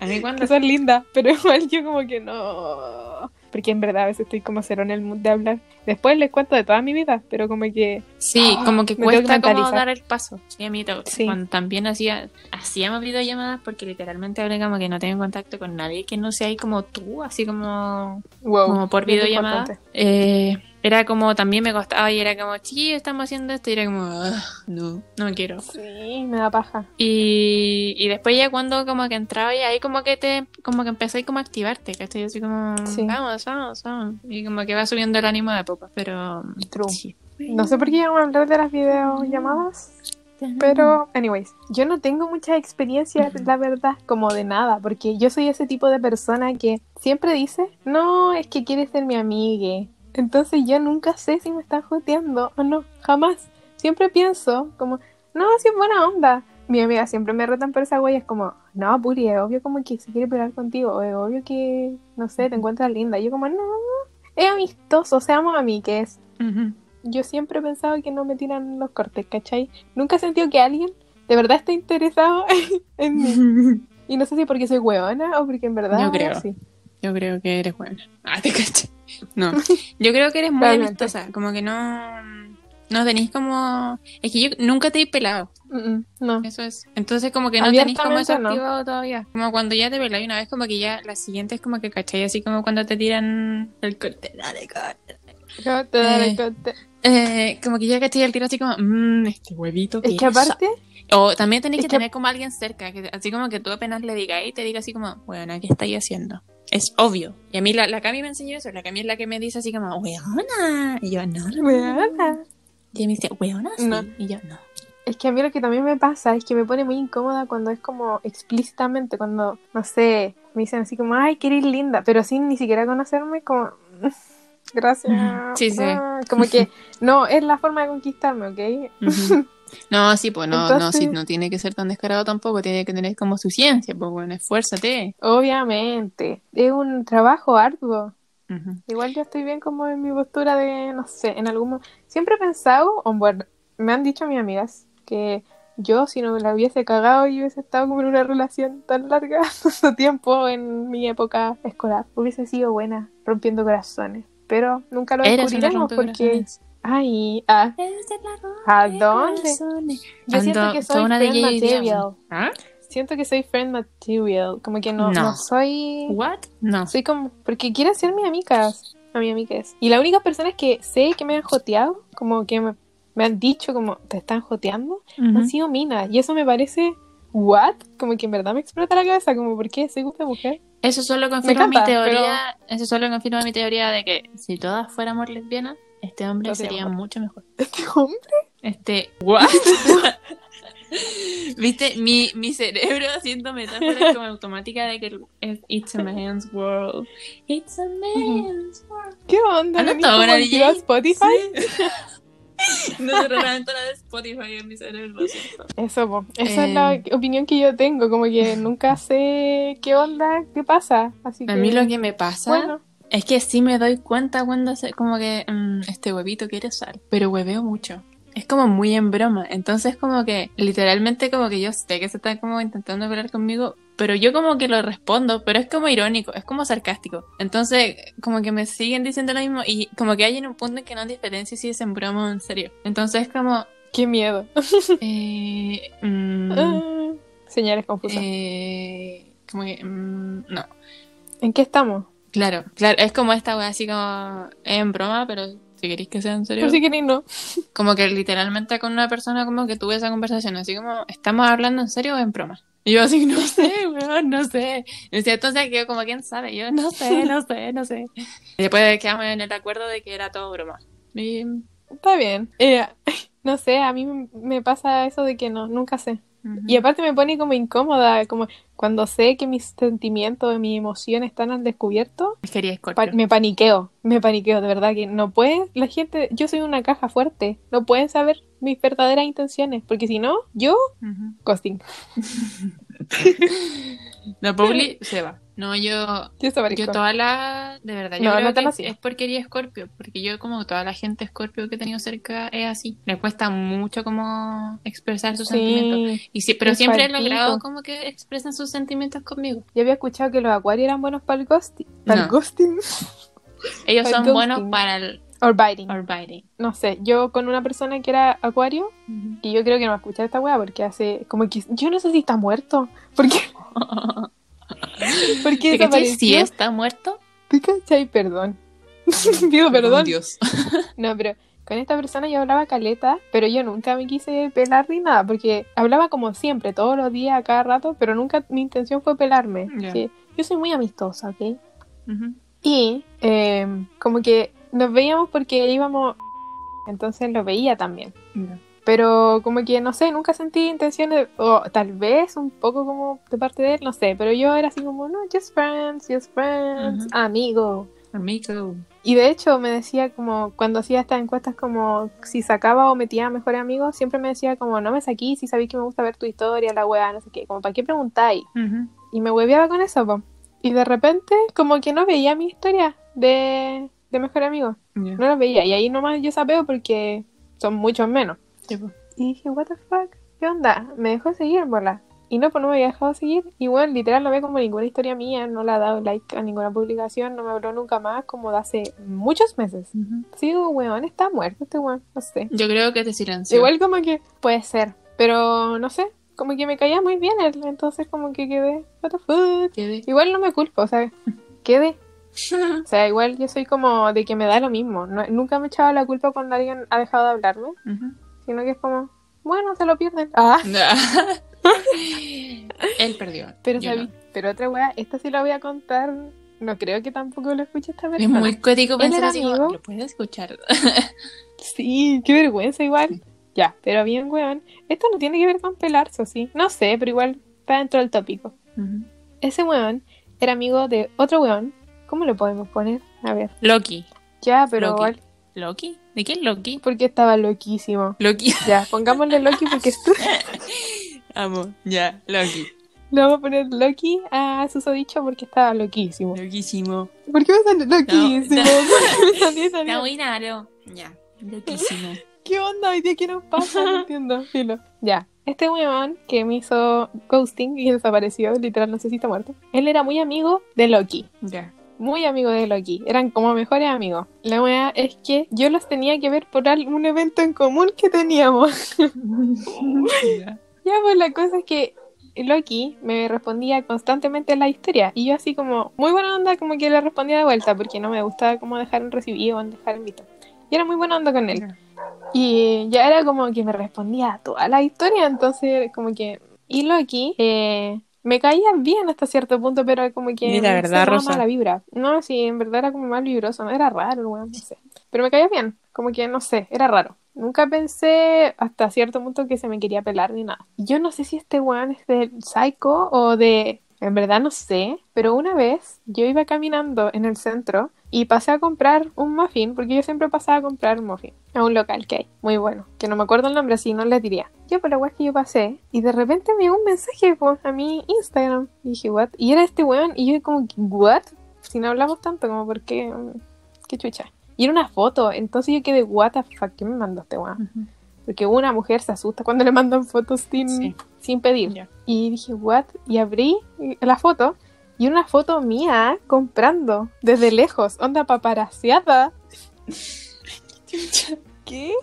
A mí <laughs> cuando Que son lindas, pero <laughs> igual yo como que no. Porque en verdad a veces estoy como cero en el mood de hablar. Después les cuento de toda mi vida, pero como que Sí, Ah, como que tengo que cuesta como dar el paso. Sí, a mí Sí. cuando también hacía, hacíamos videollamadas porque literalmente ahora como que no tengo contacto con nadie que no sea ahí como tú, así como, wow. como por importante. Eh, era como, también me costaba y era como, chiquillos, estamos haciendo esto y era como, "Ah, no, no quiero. Sí, me da paja. Y, y después ya cuando como que entraba y ahí como que te, como que empecé como a activarte, ¿cachai? Así como, Sí. vamos, vamos, vamos. Y como que va subiendo el ánimo de poco, pero... True. sí. No sé por qué íbamos a hablar de las videollamadas, pero, anyways, yo no tengo mucha experiencia, la verdad, como de nada, porque yo soy ese tipo de persona que siempre dice, no, es que quiere ser mi amigue. Entonces yo nunca sé si me están joteando o no, jamás. Siempre pienso como, no, si es buena onda. Mi amiga siempre me retan por esa huella, es como, no, Puri, es obvio como que se quiere pegar contigo, o es obvio que, no sé, te encuentras linda. Y yo como, no, es amistoso, seamos amigues. Ujú. Yo siempre he pensado que no me tiran los cortes, ¿cachai? Nunca he sentido que alguien de verdad esté interesado <laughs> en mí. <laughs> Y no sé si porque soy hueona o porque en verdad Yo creo. Yo creo que eres buena. Ah, te caché. No. <laughs> Yo creo que eres muy Realmente. amistosa. Como que no. No tenéis como. Es que yo nunca te he pelado. Mm, mm, no. Eso es. Entonces, como que no tenéis como eso no. activado todavía. Como cuando ya te peláis una vez, como que ya la siguiente es como que cachai. Así como cuando te tiran el corte. Dale, corte. Corte, dale, Eh, corte. Eh, como que ya cachai el tiro así como. Mmm, este huevito. Es que aparte, O también tenéis que que- tener como alguien cerca, que, así como que tú apenas le digas y te diga así como, bueno, ¿qué estáis haciendo? Es obvio. Y a mí la, la Cami me enseñó eso, la Cami es la que me dice así como, weona. Y yo, no, no. hueona. Y ella me dice, weona, sí. No. Y yo, no. Es que a mí lo que también me pasa es que me pone muy incómoda cuando es como explícitamente, cuando, no sé, me dicen así como, ay, que eres linda, pero sin ni siquiera conocerme, como, <laughs> gracias. Sí, sí. Ah, como que, no, es la forma de conquistarme, ¿ok? Ujú. No, sí, pues no, no, sí, no tiene que ser tan descarado tampoco, tiene que tener como su ciencia, pues bueno, esfuérzate. Obviamente, es un trabajo arduo. Igual yo estoy bien como en mi postura de, no sé, en algún mo- Siempre he pensado, o bueno, me han dicho mis amigas que yo si no me la hubiese cagado y hubiese estado como en una relación tan larga <laughs> tanto tiempo en mi época escolar, hubiese sido buena rompiendo corazones. Pero nunca lo descubriremos porque... Ay, ah, ¿a dónde? Yo siento que soy una friend material. ¿Ah? Siento que soy friend material. Como que no, No. no soy... ¿What? No. Soy como, porque quieren ser mi amigas, a mi amigas. Y las únicas personas que sé que me han joteado, como que me, me han dicho como te están joteando, Ujú. han sido minas. Y eso me parece, what? Como que en verdad me explota la cabeza, como, ¿por qué? ¿Soy gusta mujer? Eso solo confirma mi encanta, teoría, eso solo confirma mi teoría de que si todas fuéramos lesbianas, este hombre sería mucho mejor. <laughs> Este hombre. Este, <laughs> what? <laughs> Viste, mi, mi cerebro haciendo metáforas como automática de que es It's a man's world. It's a man's world. ¿Qué onda? No ¿Venís está como buena, activa DJ. Spotify? No se realmente la de Spotify en mi cerebro. Eso, po. Esa Eh. es la opinión que yo tengo, como que nunca sé qué onda, qué pasa. Así que, A mí lo que me pasa bueno, es que sí me doy cuenta cuando se, como que mm, este huevito quiere sal, pero hueveo mucho. Es como muy en broma, entonces como que literalmente como que yo sé que se está como intentando hablar conmigo, pero yo como que lo respondo, pero es como irónico, es como sarcástico. Entonces como que me siguen diciendo lo mismo y como que hay en un punto en que no diferencia si es en broma o en serio. Entonces como... qué miedo. <laughs> Eh, mm, Ah, señales confusas. eh, como que... mm, no. ¿En qué estamos? Claro, claro, es como esta wea así como en broma, pero si queréis que sea en serio, Por si queréis, no. como que literalmente con una persona como que tuve esa conversación, así como, ¿estamos hablando en serio o en broma? Y yo así, no <laughs> sé, weón, no sé. Y decía, entonces yo como, ¿quién sabe? Yo no sé, no sé, no sé. Y después quedamos en el acuerdo de que era todo broma. Y Está bien. Eh, <laughs> no sé, a mí me pasa eso de que no, nunca sé. Y aparte me pone como incómoda, como cuando sé que mis sentimientos, mis emociones están al descubierto, Quería pa- me paniqueo, me paniqueo, de verdad que no puede, la gente, yo soy una caja fuerte, no pueden saber mis verdaderas intenciones, porque si no, yo, Ujú. ghosting, <laughs> La Pauli <laughs> se va. No, yo, yo toda la, de verdad, yo No, creo no que así. es porquería Scorpio, porque yo como toda la gente Scorpio que he tenido cerca es así. Le cuesta mucho como expresar sus sentimientos. Sí, Y sí, pero siempre he logrado como que expresen sus sentimientos conmigo. yo había escuchado que los acuarios eran buenos para el ghosting, para el ghosting, Ellos Para son buenos para el or biting, orbiting. no sé, yo con una persona que era acuario, y yo creo que no va a escuchar esta weá porque hace, como que, yo no sé si está muerto, porque, <laughs> porque ¿Te cachai? Si desapareció, está muerto, ¿Te cachai? Perdón. <laughs> Pido perdón. Dios. <laughs> No, pero con esta persona yo hablaba caleta, pero yo nunca me quise pelar ni nada, porque hablaba como siempre, todos los días, a cada rato, pero nunca mi intención fue pelarme. Ya. que yo soy muy amistosa, ¿ok? Ujú. Y eh, como que nos veíamos porque íbamos, entonces lo veía también. Ya. Pero como que, no sé, nunca sentí intenciones, o tal vez un poco como de parte de él, no sé, pero yo era así como, no, just friends, just friends, Ujú. amigo. Amigo. Y de hecho me decía como, cuando hacía estas encuestas como si sacaba o metía a mejores amigos, siempre me decía como, no me saquí, si sabéis que me gusta ver tu historia, la weá, no sé qué, como, ¿para qué preguntáis? Ujú. Y me hueveaba con eso, po. Y de repente como que no veía mi historia de, de mejor amigo, Ya. no la veía. Y ahí nomás yo sabeo porque son muchos menos. Sí. Y dije, what the fuck, ¿qué onda? Me dejó seguir, bola. Y no, pues no me había dejado seguir. Y bueno, literal no ve como ninguna historia mía, no le ha dado like a ninguna publicación, no me habló nunca más, como de hace muchos meses. Ujú. Sí, digo, weón, está muerto este weón, no sé. Yo creo que te silenció. Igual como que puede ser, pero no sé, como que me caía muy bien él, entonces como que quedé, what the fuck. Quedé. Igual no me culpo, o sea, quedé. <laughs> O sea, igual yo soy como de que me da lo mismo. No- nunca me he echado la culpa cuando alguien ha dejado de hablarme, Ujú. Sino que es como, bueno, se lo pierden. Ah. <laughs> Él perdió. Pero, no. pero otra weá, esta sí la voy a contar. No creo que tampoco lo escuche esta Es persona. muy cótico Él pensar así lo puedes escuchar. <laughs> Sí, qué vergüenza igual. Ya, pero bien, weón. Esto no tiene que ver con pelarse, ¿o sí? No sé, pero igual está dentro del tópico. Ese weón era amigo de otro weón. ¿Cómo le podemos poner? A ver. Loki. Ya, pero Loki. igual, ¿Loki? ¿De quién Loki? porque estaba loquísimo. Loki. <laughs> Ya, pongámosle Loki porque esto... Amo. Ya, Loki. le vamos a poner Loki a susodicho porque estaba loquísimo. Loquísimo. ¿Por qué me sale loquísimo? No. ¿Por qué me salió esa <laughs> Está muy raro. Ya. Loquísimo. ¿Qué onda hoy día? ¿Qué nos pasa? No entiendo. Filo. Ya. Este weón que me hizo ghosting y desapareció, literal, no sé si está muerto. Él era muy amigo de Loki. Ya. Muy amigo de Loki. Eran como mejores amigos. La weá es que yo los tenía que ver por algún evento en común que teníamos. <laughs> Ya. pues la cosa es que Loki me respondía constantemente en la historia. Y yo así como, muy buena onda, como que le respondía de vuelta, porque no me gustaba como dejar en recibido o dejar en visto. Y era muy buena onda con él. Y ya era como que me respondía a toda la historia, entonces como que... Y Loki eh, me caía bien hasta cierto punto, pero como que... Me verdad, Rosa. mala vibra. No, sí, en verdad era como mal vibroso, no era raro, el weón, no sé. Pero me caía bien, como que no sé, era raro. Nunca pensé hasta cierto punto que se me quería pelar ni nada. Yo no sé si este weón es del psycho o de... En verdad no sé, pero una vez yo iba caminando en el centro y pasé a comprar un muffin, porque yo siempre pasaba a comprar un muffin a un local que hay, muy bueno, que no me acuerdo el nombre, así no le diría. Yo por la que yo pasé y de repente me llegó un mensaje pues, a mi Instagram y dije, what? Y era este weón y yo como, what? Si no hablamos tanto, como, ¿por qué? ¿Qué chucha? Y era una foto, entonces yo quedé, what the fuck, ¿qué me mandó este weón? Ujú. Porque una mujer se asusta cuando le mandan fotos sin, Sí. sin pedir. Y dije, what? Y abrí la foto y una foto mía comprando desde lejos, onda paparaseada. <laughs> ¿Qué?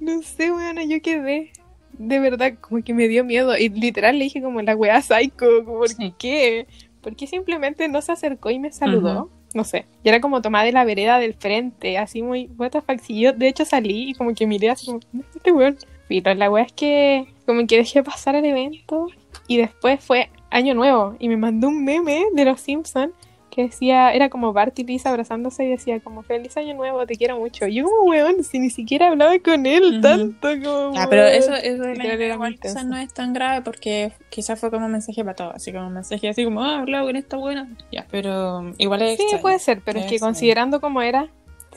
No sé, bueno, yo quedé. De verdad, como que me dio miedo. Y literal le dije como la weá psycho, como, ¿por Sí. qué? Porque simplemente no se acercó y me saludó. No sé. Y era como tomada de la vereda del frente, así muy, what the. Si yo de hecho salí y como que miré así como, ¿dónde está este weón? Pero la weá es que como que dejé pasar el evento y después fue año nuevo y me mandó un meme de los Simpsons que decía, era como Bart y Lisa abrazándose y decía como feliz año nuevo, te quiero mucho. Y yo como weón, si ni siquiera hablaba con él tanto como... Ah, pero weón. eso, eso quizás no es tan grave porque quizás fue como un mensaje para todos, así como un mensaje así como, ah, hablado con esta buena. Ya, pero igual es Sí, extraño. puede ser, pero es que considerando cómo era,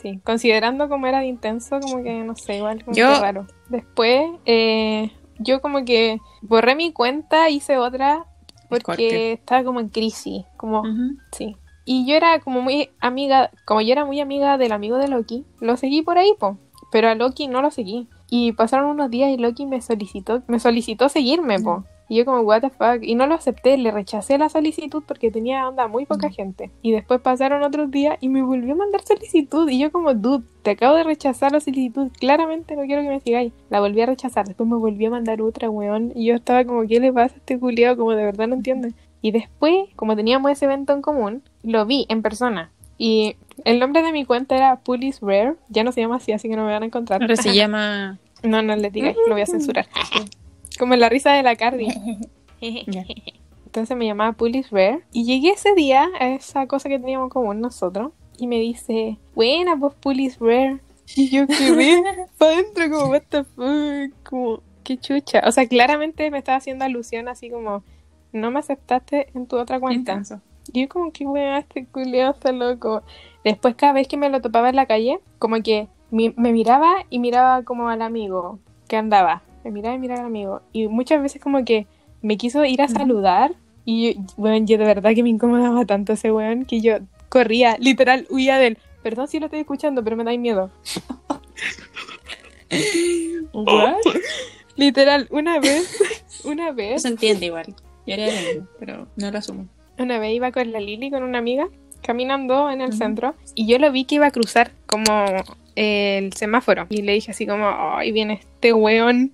sí, considerando cómo era de intenso, como que no sé, igual como Yo- que raro. Después, eh, yo como que borré mi cuenta, hice otra porque estaba como en crisis, como, sí. Y yo era como muy amiga, como yo era muy amiga del amigo de Loki, lo seguí por ahí, po, pero a Loki no lo seguí. Y pasaron unos días y Loki me solicitó, me solicitó seguirme, po. Y yo como, what the fuck, y no lo acepté, le rechacé la solicitud porque tenía onda muy poca gente. Y después pasaron otros días y me volvió a mandar solicitud. Y yo como, dude, te acabo de rechazar la solicitud, claramente no quiero que me sigáis. La volví a rechazar, después me volvió a mandar otra, weón. Y yo estaba como, ¿qué le pasa a este culiado? Como de verdad no entiende. Y después, como teníamos ese evento en común, lo vi en persona. Y el nombre de mi cuenta era Police Rare. Ya no se llama así, así que no me van a encontrar. Ahora se <laughs> llama... No, no le digáis, lo voy a censurar. Como la risa de la Cardi. <laughs> Entonces me llamaba Police Rare. Y llegué ese día a esa cosa que teníamos en común nosotros. Y me dice, buena, pues Police Rare. Y yo quedé <laughs> para adentro como, what the fuck. Como, qué chucha. O sea, claramente me estaba haciendo alusión así como, no me aceptaste en tu otra cuenta. Intenso. Yo como que weá, este culiao está loco. Después cada vez que me lo topaba en la calle, como que mi- me miraba y miraba como al amigo que andaba. Me miraba y miraba al amigo. Y muchas veces como que me quiso ir a saludar. Y yo, weón, yo de verdad que me incomodaba tanto ese weón que yo corría, literal, huía de él. Perdón si lo estoy escuchando, pero me da miedo. <laughs> What? Literal, una vez, una No vez, se entiende igual. Haría lo mismo, pero no lo asumo. Una vez iba con la Lili, con una amiga, caminando en el centro, y yo lo vi que iba a cruzar como el semáforo. Y le dije así como, ay, viene este weón.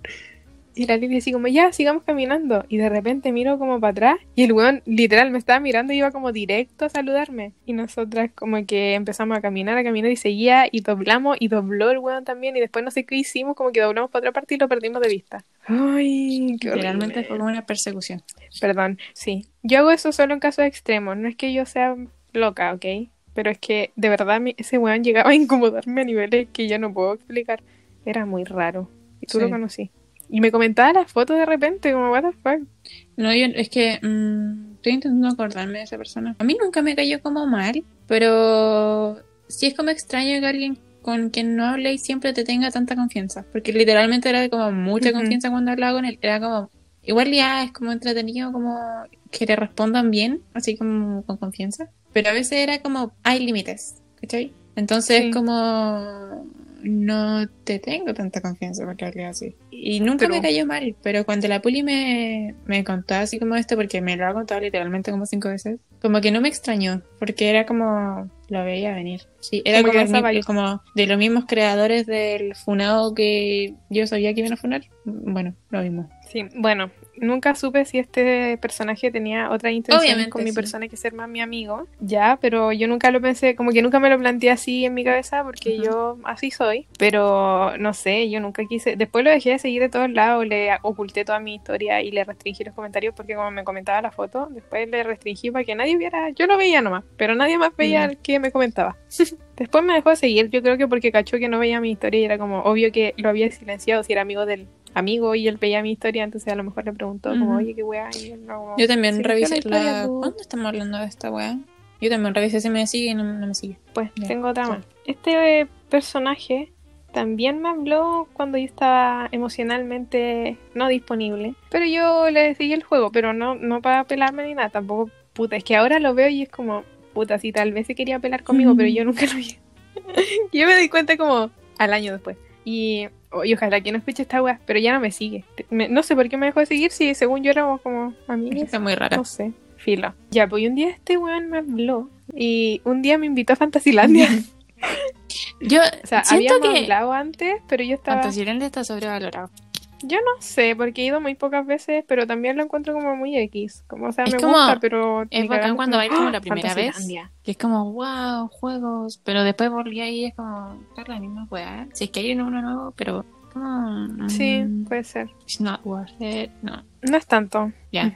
Y la Lili así como, ya, sigamos caminando. Y de repente miro como para atrás, y el weón literal me estaba mirando y iba como directo a saludarme. Y nosotras como que empezamos a caminar, a caminar, y seguía, y doblamos, y dobló el weón también, y después no sé qué hicimos, como que doblamos para otra parte y lo perdimos de vista. Ay, qué Realmente fue como una persecución. Perdón, sí. Yo hago eso solo en casos extremos. No es que yo sea loca, ¿ok? Pero es que de verdad ese weón llegaba a incomodarme a niveles que yo no puedo explicar. Era muy raro. Y tú Sí. lo conocí. Y me comentaba las fotos de repente, como, what the fuck. No, yo es que mm, estoy intentando acordarme de esa persona. A mí nunca me cayó como mal, pero sí es como extraño que alguien con quien no hable y siempre te tenga tanta confianza. Porque literalmente era como mucha Ujú. confianza cuando hablaba con él. Era como, igual ya es como entretenido como que le respondan bien, así como con confianza. Pero a veces era como, hay límites, ¿cachai? Entonces Sí. es como, no te tengo tanta confianza porque hablé así. Y nunca True. me cayó mal, pero cuando la puli me, me contó así como esto, porque me lo ha contado literalmente como cinco veces, como que no me extrañó, porque era como, lo veía venir. Sí, era Como como de los mismos creadores del funado que yo sabía que iban a funar. Bueno, lo mismo. Sí, bueno, nunca supe si este personaje tenía otra intención Obviamente, con mi sí. persona que ser más mi amigo. Ya, pero yo nunca lo pensé, como que nunca me lo planteé así en mi cabeza porque yo así soy. Pero no sé, yo nunca quise. Después lo dejé de seguir de todos lados, le oculté toda mi historia y le restringí los comentarios porque como me comentaba la foto, después le restringí para que nadie viera. Yo lo veía nomás, pero nadie más veía Mm. el que me comentaba. <laughs> Después me dejó de seguir, yo creo que porque cachó que no veía mi historia y era como obvio que lo había silenciado si era amigo del amigo y él veía mi historia, entonces a lo mejor le preguntó como, oye, qué weá, y él no, Yo también revisé historia, la... tú. ¿Cuándo estamos hablando de esta weá? Yo también revisé si me sigue y no, no me sigue. Pues Ya, tengo otra más. Este eh, personaje también me habló cuando yo estaba emocionalmente no disponible, pero yo le seguí el juego, pero no, no para pelarme ni nada, tampoco, puta, es que ahora lo veo y es como, puta, sí, tal vez se quería pelar conmigo, pero yo nunca lo vi. <laughs> yo me di cuenta como al año después. Y, y ojalá que no escuche esta weá, pero ya no me sigue. Me- no sé por qué me dejó de seguir si según yo éramos como amigos. Está muy rara. No sé, filo. Ya, pues un día este weón me habló y un día me invitó a Fantasilandia. <laughs> Yo O sea, siento habíamos que hablado antes, pero yo estaba... Fantasyland está sobrevalorado. Yo no sé, porque he ido muy pocas veces, pero también lo encuentro como muy X. Como, o sea, Es me como- gusta, pero... es bacán cuando vais como la <laughs> primera vez. Que es como, wow, juegos. Pero después volví ahí y es como, es la misma weá. Si es que hay uno nuevo, pero como. Sí, mm, puede ser. It's not worth it. No. No es tanto. Ya.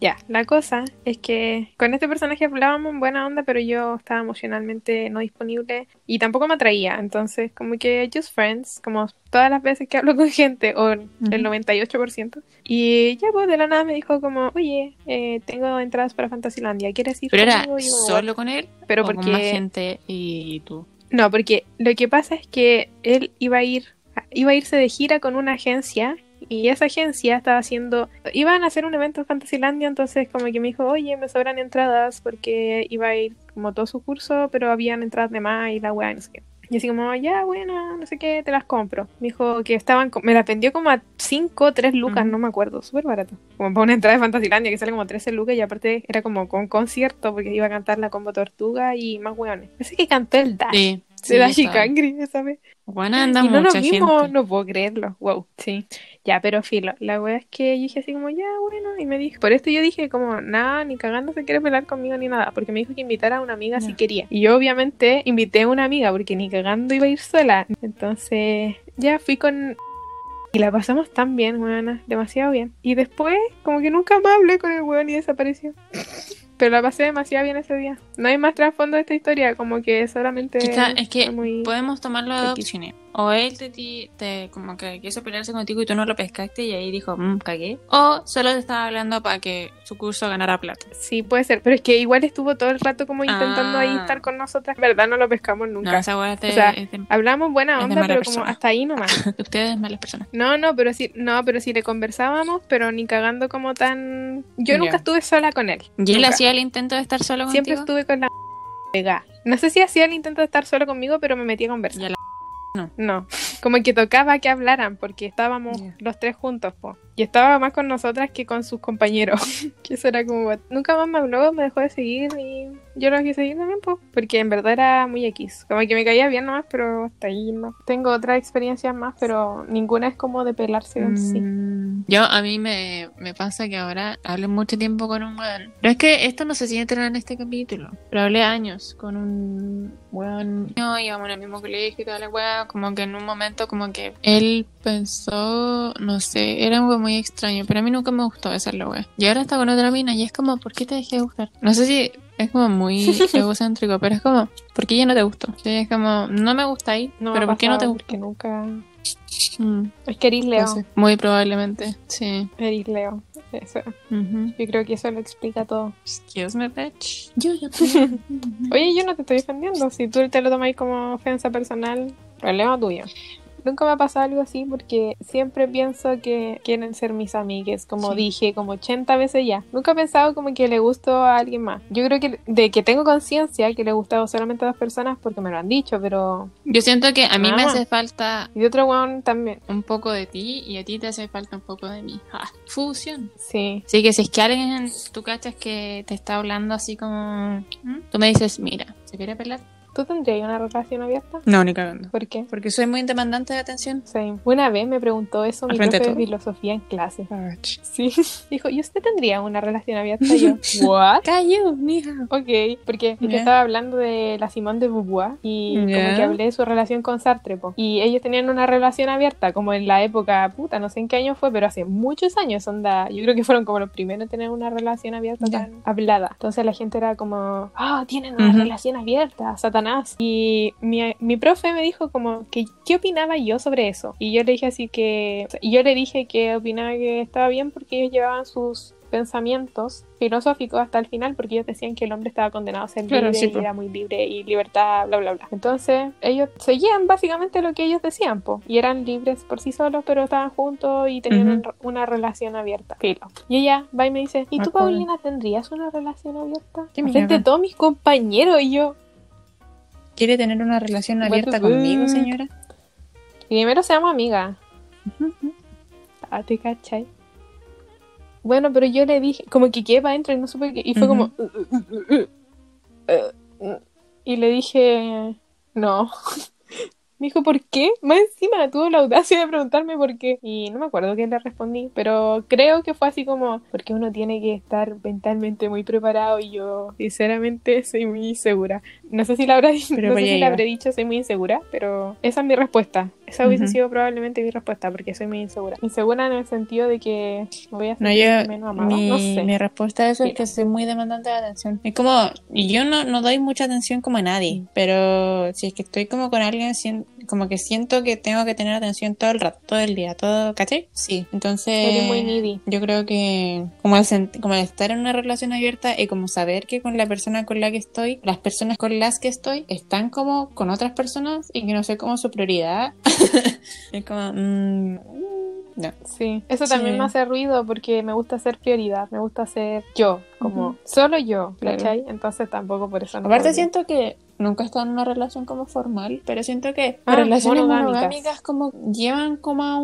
Ya, la cosa es que con este personaje hablábamos en buena onda, pero yo estaba emocionalmente no disponible y tampoco me atraía. Entonces, como que just friends, como todas las veces que hablo con <laughs> gente, o el Ujú. 98%. Y ya, pues de la nada me dijo como, oye, eh, tengo entradas para Fantasylandia, ¿quieres ir Pero era yo solo con él Pero o con porque... más gente y tú. No, porque lo que pasa es que él iba a ir, iba a irse de gira con una agencia y esa agencia estaba haciendo, iban a hacer un evento en Fantasylandia, entonces como que me dijo, oye, me sobran entradas porque iba a ir como todo su curso, pero habían entradas de más y la weá, no sé qué. Y así como, ya, bueno, no sé qué, te las compro. Me dijo que estaban, me las vendió como a 5, 3 lucas, no me acuerdo, súper barato. Como para una entrada de Fantasylandia que sale como 13 lucas y aparte era como con concierto porque iba a cantar la combo tortuga y más weones. Parece que cantó el Dash. Sí. Se da sí, Shikangri esa vez. Bueno, anda y no mucha nos vimos, gente. no puedo creerlo. Wow, sí. Ya, pero filo. La wea es que yo dije así como, ya, bueno. Y me dijo, por esto yo dije como, nada, ni cagando se quiere pelear conmigo ni nada. Porque me dijo que invitara a una amiga si Ya. quería. Y yo obviamente invité a una amiga porque ni cagando iba a ir sola. Entonces, ya fui con... Y la pasamos tan bien, weona, demasiado bien. Y después, como que nunca más hablé con el weón y desapareció. Pero la pasé demasiado bien ese día. No hay más trasfondo de esta historia, como que solamente... Quizá- es que muy... podemos tomarlo de dos opciones. O él te, te como que quiso pelearse contigo y tú no lo pescaste y ahí dijo, mmm, cagué. O solo te estaba hablando para que su curso ganara plata. Sí, puede ser, pero es que igual estuvo todo el rato como intentando ahí Ah. estar con nosotras. ¿Verdad? No lo pescamos No, nunca. esa weá es de, O sea, es de- Hablamos buena onda, pero como hasta ahí nomás. <laughs> ustedes malas personas. No, no, pero sí, no, pero sí le conversábamos, pero ni cagando como tan. Yo nunca estuve sola con él. ¿Y él hacía el intento de estar solo Siempre contigo? estuve con la. <laughs> No sé si hacía el intento de estar solo conmigo, pero me metí a conversar. No. No, como que tocaba que hablaran porque estábamos los tres juntos, po. Y estaba más con nosotras que con sus compañeros. <laughs> que eso era como... Nunca más habló, me dejó de seguir y yo lo dejé seguir también, po. Porque en verdad era muy X. Como que me caía bien nomás, pero hasta ahí no. Tengo otras experiencias más, pero ninguna es como de pelarse en sí. Mm, Yo, a mí me, me pasa que ahora hablo mucho tiempo con un weón. Pero es que esto no se siente en este capítulo. Pero hablé años con un weón. No, íbamos el mismo colegio y toda la weá. Como que en un momento, como que él pensó, no sé, era algo muy extraño. Pero a mí nunca me gustó esa weá. Y ahora está con otra mina y es como, ¿por qué te dejé de gustar? No sé si es como muy <laughs> egocéntrico, pero es como, ¿por qué ya no te gustó? Sí, es como, no me gustáis, No pero ¿por qué no te gustó? Porque nunca... Mm, Es que eres Leo. no sé. Muy probablemente, sí. Eres Leo. Eso. Ujú. Yo creo que eso lo explica todo. Excuse me, bitch. Yo ya <laughs> Oye, yo no te estoy defendiendo. Si tú te lo tomas como ofensa personal, problema tuyo. Nunca me ha pasado algo así porque siempre pienso que quieren ser mis amigas, como Sí. dije como 80 veces ya. Nunca he pensado como que le gustó a alguien más. Yo creo que de que tengo conciencia que le he gustado solamente a dos personas porque me lo han dicho, pero... Yo siento que a mí me Ah. hace falta Y de otro weón también. un poco de ti y a ti te hace falta un poco de mí. Ah, fusión. Sí. Así que si es que alguien tú cachas que te está hablando así como... ¿Mm? Tú me dices, mira, ¿se quiere pelar? ¿Tú tendrías una relación abierta? No, ni cagando. ¿Por qué? Porque soy muy demandante de atención. Sí. Una vez me preguntó eso mi profe de filosofía en clase. Sí. <laughs> Dijo, ¿y usted tendría una relación abierta? Y yo, <laughs> <laughs> ¿What? Cayó, mija. Ok, porque yo estaba hablando de la Simone de Beauvoir y como que hablé de su relación con Sartre, po. y ellos tenían una relación abierta, como en la época, puta, no sé en qué año fue, pero hace muchos años, onda, yo creo que fueron como los primeros en tener una relación abierta tan hablada. Entonces la gente era como, ah, tienen una Ujú. relación abierta, Satanás. Y mi, mi profe me dijo como que qué opinaba yo sobre eso. Y yo le dije así que, yo le dije que opinaba que estaba bien porque ellos llevaban sus pensamientos filosóficos hasta el final porque ellos decían que el hombre estaba condenado a ser Claro, libre sí, y era muy libre y libertad, bla, bla, bla. Entonces ellos seguían básicamente lo que ellos decían, po, y eran libres por sí solos, pero estaban juntos y tenían Ujú. una, una relación abierta. Filo. Y ella va y me dice, ¿y tú. Paulina, tendrías una relación abierta? Frente a todos mis compañeros y yo, ¿Quiere tener una relación abierta conmigo, señora? primero seamos amigas. Ah, ¿te cachai? Bueno, pero yo le dije, como que quedé para adentro y no supe qué. Y fue como. "Uh, uh, uh, uh, uh". Y le dije, no. <laughs> Me dijo, ¿por qué? Más encima tuvo la audacia de preguntarme por qué. Y no me acuerdo qué le respondí, pero creo que fue así como, porque uno tiene que estar mentalmente muy preparado y yo, sinceramente, soy muy insegura. No sé si la habrá, dicho, no sé si la habré dicho, soy muy insegura, pero esa es mi respuesta. Esa hubiese Ujú. sido probablemente mi respuesta, porque soy muy insegura. Insegura en el sentido de que me voy a No, sentir yo, menos amada. mi, No sé. mi respuesta a eso es Mira. que soy muy demandante de atención. Es como, yo no, no doy mucha atención como a nadie, pero si es que estoy como con alguien, sien- como que siento que tengo que tener atención todo el rato, todo el día, todo, ¿cachai? Sí, entonces... Eres muy needy. Yo creo que como el, como el estar en una relación abierta y como saber que con la persona con la que estoy, las personas con las que estoy, están como con otras personas y que no sé cómo su prioridad. <laughs> es como... mm, mm, no. Sí, eso también Sí. me hace ruido porque me gusta ser prioridad, me gusta ser yo, como solo yo, Claro. ¿cachai? Entonces tampoco por eso no Aparte podría. siento que nunca he estado en una relación como formal, pero siento que Ah, las relaciones monogámicas. monogámicas como llevan como a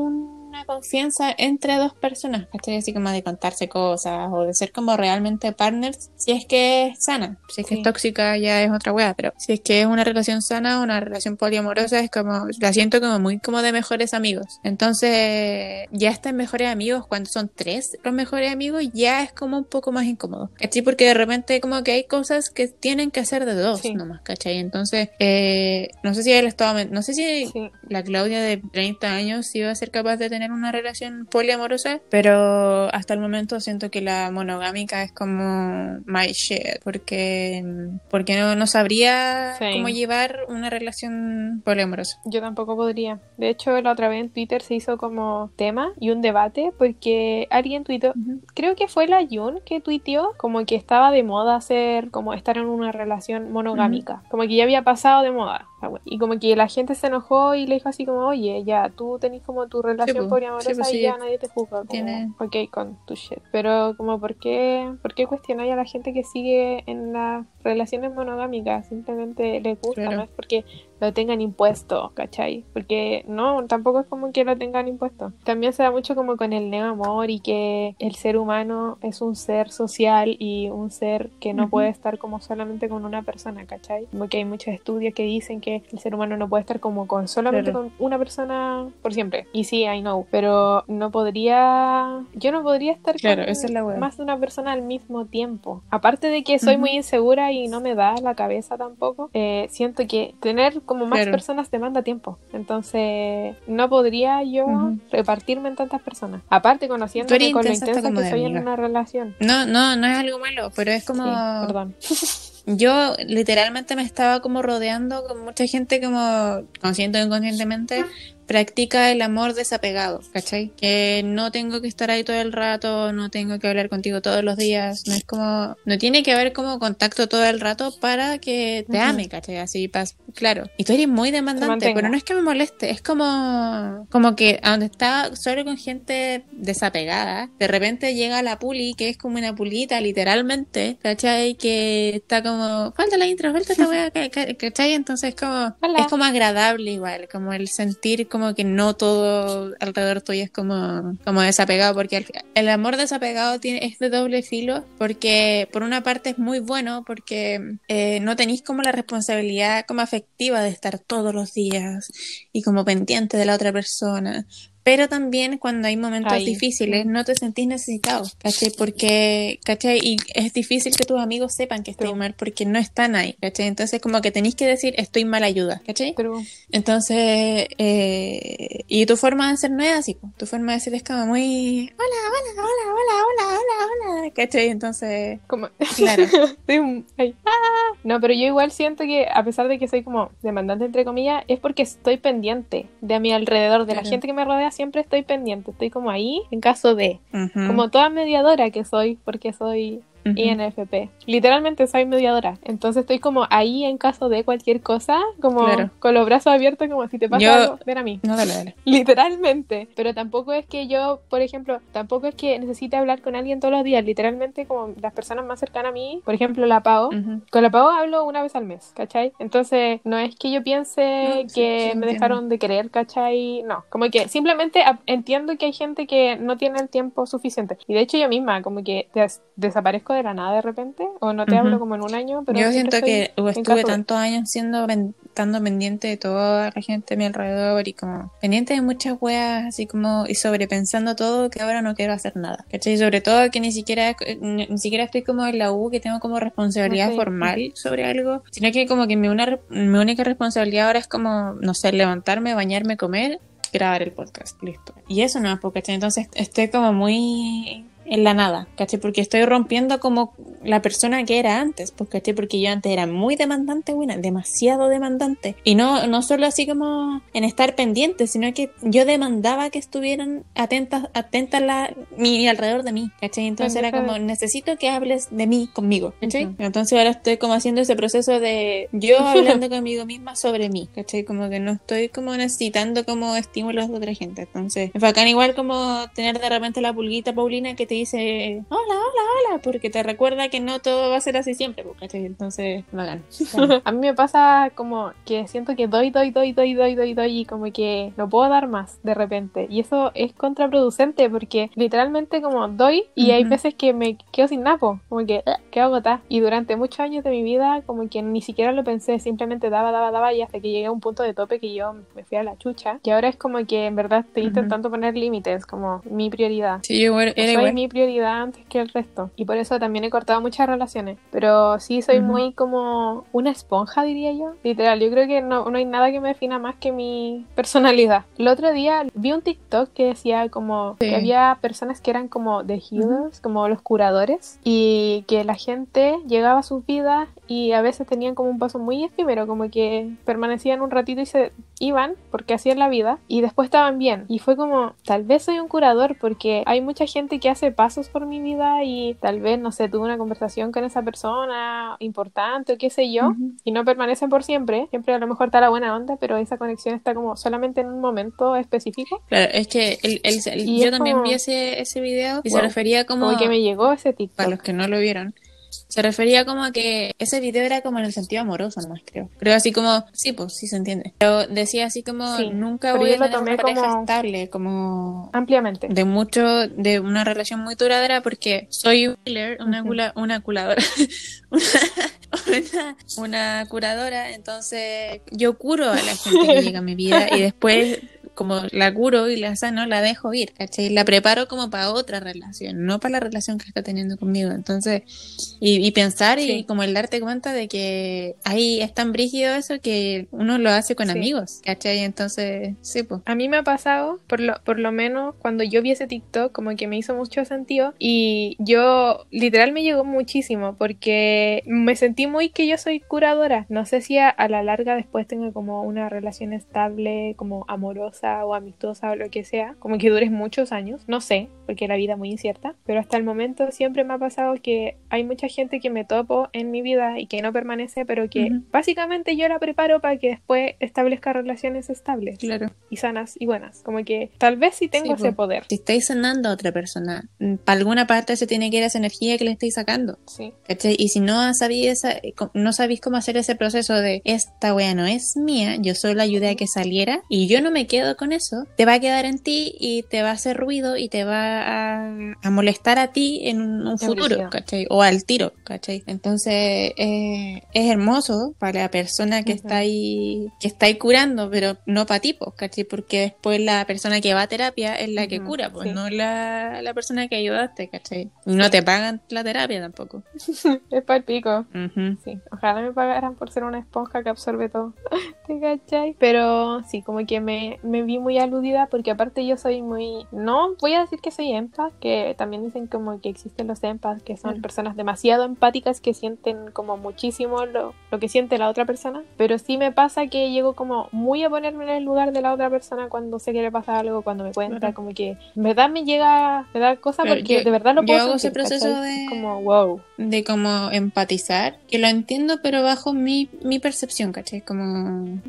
una confianza entre dos personas, ¿cachai? Así como de contarse cosas o de ser como realmente partners, si es que es sana, si es que Sí. es tóxica ya es otra wea, pero si es que es una relación sana, una relación poliamorosa es como, la siento como muy como de mejores amigos. Entonces, ya están mejores amigos cuando son tres los mejores amigos, ya es como un poco más incómodo, ¿cachai? Porque de repente como que hay cosas que tienen que hacer de dos Sí. nomás, ¿cachai? Entonces, eh, no sé si él estaba, no sé si Sí. la Claudia de 30 años iba a ser capaz de tener una relación poliamorosa, pero hasta el momento siento que la monogámica es como my shit, porque, porque no, no sabría Sí. cómo llevar una relación poliamorosa. Yo tampoco podría. De hecho, la otra vez en Twitter se hizo como tema y un debate porque alguien tuiteó, creo que fue la Jun que tuiteó como que estaba de moda hacer, como estar en una relación monogámica. Como que ya había pasado de moda. Y como que la gente se enojó y le dijo así como, oye, ya, tú tenés como tu relación poliamorosa Sí, po, sí. y ya nadie te juzga. Como, Ok, con tu shit. Pero como, ¿por qué, ¿por qué cuestionáis a la gente que sigue en las relaciones monogámicas? Simplemente les gusta, Claro. no es porque lo tengan impuesto, ¿cachai? Porque no, tampoco es como que lo tengan impuesto. También se da mucho como con el neoamor y que el ser humano es un ser social y un ser que no Ujú. puede estar como solamente con una persona, ¿cachai? Como que hay muchos estudios que dicen que el ser humano no puede estar como con solamente Claro. con una persona por siempre. Y sí, I know, pero no podría, yo no podría estar Claro, con esa es la más de una persona al mismo tiempo. Aparte de que soy Ujú. muy insegura y no me da la cabeza tampoco, eh, siento que tener como más Claro. personas demanda tiempo. Entonces, no podría yo repartirme en tantas personas. Aparte, conociendo con lo intensa que soy en una relación. No, no, no es algo malo, pero es como... Sí, perdón. <laughs> Yo literalmente me estaba como rodeando con mucha gente como consciente o inconscientemente practica el amor desapegado, ¿cachai? Que no tengo que estar ahí todo el rato, no tengo que hablar contigo todos los días, no es como, no tiene que haber como contacto todo el rato para que te Ujú. ame, ¿cachai? Así, pas- claro. Y tú eres muy demandante, pero no es que me moleste, es como, como que a donde está solo con gente desapegada, de repente llega la puli, que es como una pulita, literalmente, ¿cachai? Que está como, falta la intro, falta esta <laughs> wea, ca- ca- ¿cachai? Entonces como, Hola. es como agradable igual, como el sentir como que no todo alrededor tuyo es como, como desapegado, porque el, el amor desapegado tiene, es de doble filo, porque por una parte es muy bueno, porque eh, no tenéis como la responsabilidad como afectiva de estar todos los días y como pendiente de la otra persona. Pero también cuando hay momentos difíciles no te sentís necesitado, ¿cachai? Porque, ¿cachai? Y es difícil que tus amigos sepan que estás mal porque no están ahí, ¿cachai? Entonces como que tenéis que decir estoy mal ayuda, ¿cachai? Pero Entonces, eh, y tu forma de ser no es así, tu forma de ser es como muy, hola, hola, hola, hola, hola, hola, hola, ¿cachai? Entonces, como <laughs> claro, un- ay, ah. No, pero yo igual siento que a pesar de que soy como demandante entre comillas, es porque estoy pendiente de a mi alrededor, de la Claro. gente que me rodea, siempre estoy pendiente, estoy como ahí en caso de, como toda mediadora que soy, porque soy ujú. INFP. Literalmente soy mediadora, entonces estoy como ahí en caso de cualquier cosa, como Claro. con los brazos abiertos, como si te pasa Yo- algo, ven a mí. No, dale, dale. <laughs> Literalmente. Pero tampoco es que yo, por ejemplo, tampoco es que necesite hablar con alguien todos los días. Literalmente, como las personas más cercanas a mí, por ejemplo, la Pau. Ujú. Con la Pau hablo una vez al mes, ¿cachai? Entonces, no es que yo piense No, sí, que sí, me dejaron de querer, ¿cachai? No, como que simplemente entiendo que hay gente que no tiene el tiempo suficiente. Y de hecho yo misma, como que des- desaparezco de la nada de repente, o no te hablo como en un año, pero Yo siento que estuve tantos años siendo estando pendiente de toda la gente a mi alrededor y como pendiente de muchas weas, así como y sobrepensando todo que ahora no quiero hacer nada. ¿Cachai? Sobre todo que ni siquiera ni, ni siquiera estoy como en la U que tengo como responsabilidad formal sobre algo, sino que como que mi, una, mi única responsabilidad ahora es como, no sé, levantarme, bañarme, comer, grabar el podcast, listo. Y eso no es porque. Entonces estoy como muy en la nada, ¿cachai? Porque estoy rompiendo como la persona que era antes, pues, ¿cachai? Porque yo antes era muy demandante, buena, demasiado demandante. Y no, no solo así como en estar pendiente, sino que yo demandaba que estuvieran atentas, atentas la, mi, alrededor de mí, ¿cachai? Entonces era como, necesito que hables de mí conmigo, ¿cachai? Ujú. Entonces ahora estoy como haciendo ese proceso de yo <laughs> hablando conmigo misma sobre mí, ¿cachai? Como que no estoy como necesitando como estímulos de otra gente. Entonces, es bacán igual como tener de repente la pulguita Paulina que te dice, hola, hola, hola, porque te recuerda que no todo va a ser así siempre, ¿cachai? Entonces, bacán. <laughs> A mí me pasa como que siento que doy, doy, doy, doy, doy, doy, doy y como que no puedo dar más de repente. Y eso es contraproducente porque literalmente como doy y hay Ujú. veces que me quedo sin napo, como que "Ah, quedo agotada. Y durante muchos años de mi vida como que ni siquiera lo pensé, simplemente daba, daba, daba y hasta que llegué a un punto de tope que yo me fui a la chucha. Y ahora es como que en verdad estoy Ujú. intentando poner límites como mi prioridad. Sí, yo era soy igual. mi prioridad antes que el resto. Y por eso también he cortado muchas relaciones. Pero sí soy Ujú. muy como una esponja, diría yo. Literal, yo creo que no, no hay nada que me defina más que mi personalidad. El otro día vi un TikTok que decía como Sí. que había personas que eran como the healers, como los curadores. Y que la gente llegaba a sus vidas y a veces tenían como un paso muy efímero, como que permanecían un ratito y se iban porque hacían la vida y después estaban bien. Y fue como, tal vez soy un curador porque hay mucha gente que hace pasos por mi vida y tal vez, no sé, tuve una conversación con esa persona importante o qué sé yo Ujú. y no permanecen por siempre. Siempre a lo mejor está la buena onda, pero esa conexión está como solamente en un momento específico. Claro, es que el, el- el- yo es también como- vi ese, ese video y se Wow. refería como, Como que me llegó ese para TikTok. los que no lo vieron, se refería como a que ese video era como en el sentido amoroso nomás, creo. Creo así como, sí, pues sí se entiende. Pero decía así como, Sí, nunca voy a tener una pareja como- estable, como Ampliamente. de mucho, de una relación muy duradera porque soy un healer, una, cula- una curadora, <laughs> una, una, una curadora, entonces yo curo a la gente que llega a mi vida y después como la curo y la sano, la dejo ir, ¿cachai? La preparo como para otra relación, no para la relación que está teniendo conmigo. Entonces, y, y pensar y como el darte cuenta de que ahí es tan brígido eso que uno lo hace con Sí. amigos, ¿cachai? Entonces, sí, pues. A mí me ha pasado, por lo, por lo menos cuando yo vi ese TikTok, como que me hizo mucho sentido y yo literal me llegó muchísimo porque me sentí muy que yo soy curadora. No sé si a, a la larga después tenga como una relación estable, como amorosa o amistosa o lo que sea, como que dures muchos años, no sé, porque la vida es muy incierta, pero hasta el momento siempre me ha pasado que hay mucha gente que me topo en mi vida y que no permanece, pero que Ujú. básicamente yo la preparo para que después establezca relaciones estables Claro. y sanas y buenas. Como que tal vez sí tengo Sí, ese po. poder. Si estáis sanando a otra persona, para alguna parte se tiene que ir esa energía que le estáis sacando. Sí. ¿cachai? Y si no sabéis, esa, no sabéis cómo hacer ese proceso de esta wea no es mía, yo solo ayudé a que saliera y yo no me quedo con eso, te va a quedar en ti y te va a hacer ruido y te va a, a molestar a ti en un, un futuro. ¿cachai? O al tiro, ¿cachai? Entonces eh, es hermoso para la persona que Ujú. está ahí, que está ahí curando, pero no para ti, pues, ¿cachai? Porque después la persona que va a terapia es la que Ujú, cura, pues sí. no la, la persona que ayudaste, ¿cachai? Y no te pagan la terapia tampoco. <laughs> Es para el pico. Ujú. Sí, ojalá me pagaran por ser una esponja que absorbe todo. <laughs> ¿Te cachai? Pero sí, como que me, me vi muy aludida porque aparte yo soy muy... No voy a decir que soy empath, que también dicen como que existen los empaths, que son personas demasiado empáticas que sienten como muchísimo lo, lo que siente la otra persona. Pero sí me pasa que llego como muy a ponerme en el lugar de la otra persona cuando sé que le pasa algo, cuando me cuenta, como que en verdad me llega, me da cosa porque yo- de verdad lo yo puedo hago ese sentir, proceso ¿cachai? de- como wow. De como empatizar, que lo entiendo, pero bajo mi, mi percepción, ¿cachai? Como,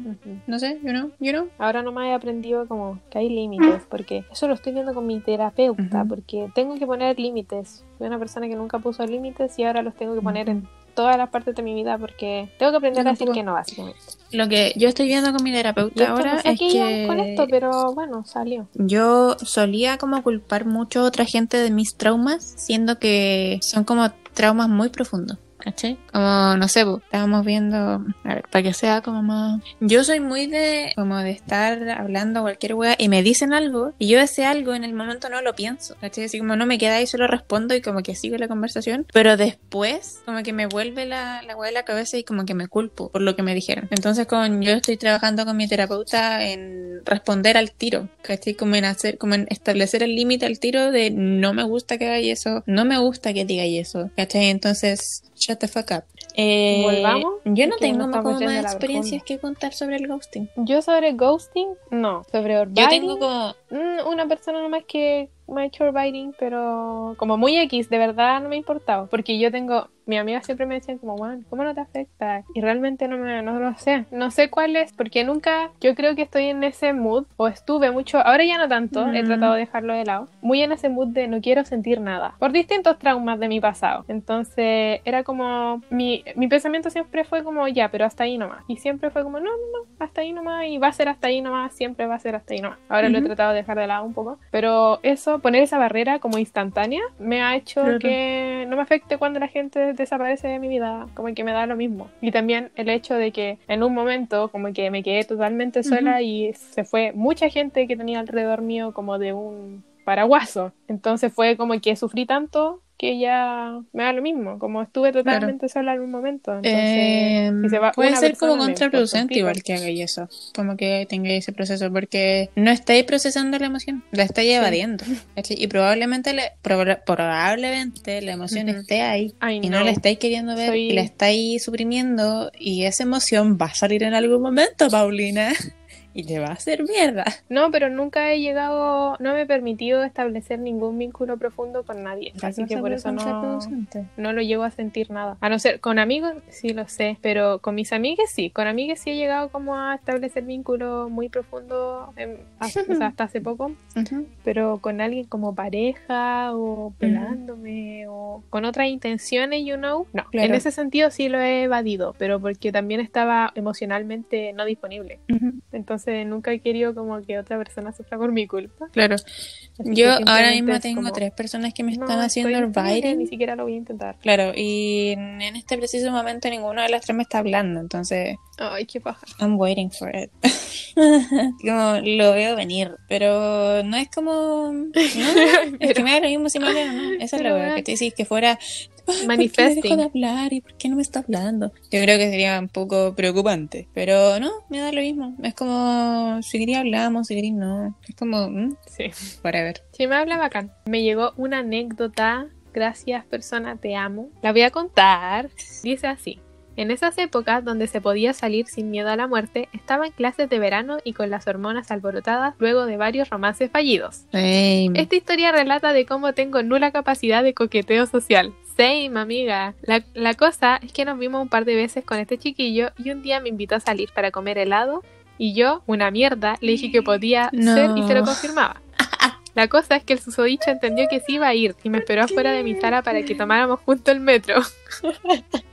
no sé, you know, you know. Ahora nomás he aprendido como que hay límites, porque eso lo estoy viendo con mi terapeuta, porque tengo que poner límites. Soy una persona que nunca puso límites y ahora los tengo que poner en todas las partes de mi vida porque tengo que aprender a decir que no, básicamente. Lo que yo estoy viendo con mi terapeuta ahora es que con esto, pero bueno, salió. yo solía como culpar mucho a otra gente de mis traumas, siendo que son como traumas muy profundos. ¿Cachai? Como, no sé, po, estábamos viendo, a ver, para que sea como más... Yo soy muy de, como de estar hablando cualquier wea y me dicen algo y yo ese algo en el momento no lo pienso, ¿cachai? Así como no me queda ahí, solo respondo y como que sigo la conversación, pero después como que me vuelve la, la wea de la cabeza y como que me culpo por lo que me dijeron. Entonces con yo estoy trabajando con mi terapeuta en responder al tiro, ¿cachai? Como en hacer, como en establecer el límite al tiro de no me gusta que hagáis eso, no me gusta que digáis eso, ¿cachai? Entonces, shut the fuck up. Eh, ¿Volvamos? Yo no tengo estamos como más experiencias que contar sobre el ghosting. Yo sobre ghosting, no. Sobre Yo orbiting, tengo como... mm, una persona nomás que orbiting, pero como muy X, de verdad no me ha importado. Porque yo tengo, mi amiga siempre me decían como, bueno, ¿cómo no te afecta? Y realmente no me, no lo sé. No sé cuál es, porque nunca, yo creo que estoy en ese mood, o estuve mucho, ahora ya no tanto, he Mm. tratado de dejarlo de lado, muy en ese mood de no quiero sentir nada, por distintos traumas de mi pasado. Entonces era como, mi, mi pensamiento siempre fue como, ya, pero hasta ahí nomás. Y siempre fue como, no, no, no, hasta ahí nomás, y va a ser hasta ahí nomás, siempre va a ser hasta ahí nomás. Ahora lo he tratado de dejar de lado un poco, pero eso, poner esa barrera como instantánea, me ha hecho Claro. que no me afecte cuando la gente desaparece de mi vida, como que me da lo mismo. Y también el hecho de que en un momento como que me quedé totalmente sola y se fue mucha gente que tenía alrededor mío como de un paraguaso. Entonces fue como que sufrí tanto que ya me da lo mismo, como estuve totalmente sola en un momento. Entonces, Eh, si se va puede una ser como me contraproducente igual que hagáis eso, como que tengáis ese proceso, porque no estáis procesando la emoción, la estáis evadiendo. <laughs> Y probablemente, le- proba- probablemente la emoción Ujú. esté ahí y no la estáis queriendo ver Soy- y la estáis suprimiendo y esa emoción va a salir en algún momento, Paulina. Y te va a hacer mierda. <laughs> No, pero nunca he llegado, no me he permitido establecer ningún vínculo profundo con nadie. Así que por eso no, no lo llego a sentir nada. A no ser con amigos, sí lo sé, pero con mis amigas sí. Con amigas sí he llegado como a establecer vínculos muy profundos en- hasta, o sea, hasta hace poco. <laughs> Pero con alguien como pareja o pelándome o con otras intenciones, you know. No, Claro. en ese sentido sí lo he evadido, pero porque también estaba emocionalmente no disponible. Entonces nunca he querido como que otra persona sufra por mi culpa. Claro. Así Yo ahora mismo tengo como, tres personas que me "No, están haciendo estoy disponible, orbiting. Ni siquiera lo voy a intentar. Claro, y en este preciso momento ninguna de las tres me está hablando, entonces Ay, qué paja. I'm waiting for it. <laughs> como lo veo venir, pero no es como no, <laughs> es que me da lo mismo si me hablan o no, esa es verdad que te decís que fuera "Ay, <laughs> ¿por qué Manifesting. dejó de hablar y por qué no me está hablando? Yo creo que sería un poco preocupante, pero no, me da lo mismo, es como si quería hablamos, si quería no, es como mm, Sí. whatever. Sí, me habla bacán. Me llegó una anécdota. Gracias, persona, te amo. La voy a contar. Dice así. En esas épocas donde se podía salir sin miedo a la muerte, estaba en clases de verano y con las hormonas alborotadas luego de varios romances fallidos. Same. Esta historia relata de cómo tengo nula capacidad de coqueteo social. Same, amiga. La, la cosa es que nos vimos un par de veces con este chiquillo y un día me invitó a salir para comer helado y yo, una mierda, le dije que podía No. ser y se lo confirmaba. <laughs> La cosa es que el susodicho entendió que sí iba a ir y me esperó afuera de mi sala para que tomáramos junto el metro. <laughs>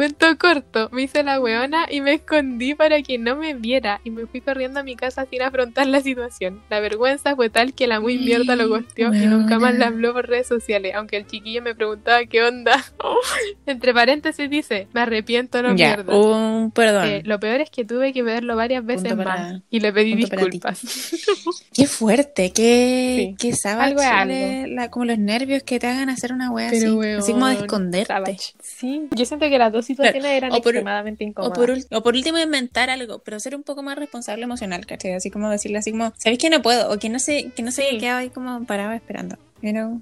Cuento corto, me hice la weona y me escondí para que no me viera y me fui corriendo a mi casa sin afrontar la situación. La vergüenza fue tal que la muy mierda lo gosteó y nunca más la habló por redes sociales, aunque el chiquillo me preguntaba qué onda. <laughs> Entre paréntesis dice, me arrepiento, no ya, mierda. un perdón. Eh, lo peor es que tuve que verlo varias veces Punto para- más y le pedí punto disculpas. <laughs> Qué fuerte, qué, Sí. qué savage Algo la- como los nervios que te hagan hacer una wea Pero, así. Así como de weón, esconderte. Savage. Sí, yo siento que las dos situaciones <laughs> eran o por- extremadamente O incómodas. por, ul- o por último inventar algo, pero ser un poco más responsable emocional, ¿cachai? Así como decirle así como, ¿sabéis que no puedo? O que no sé, que no sé Sí. qué ahí como parado esperando. You know?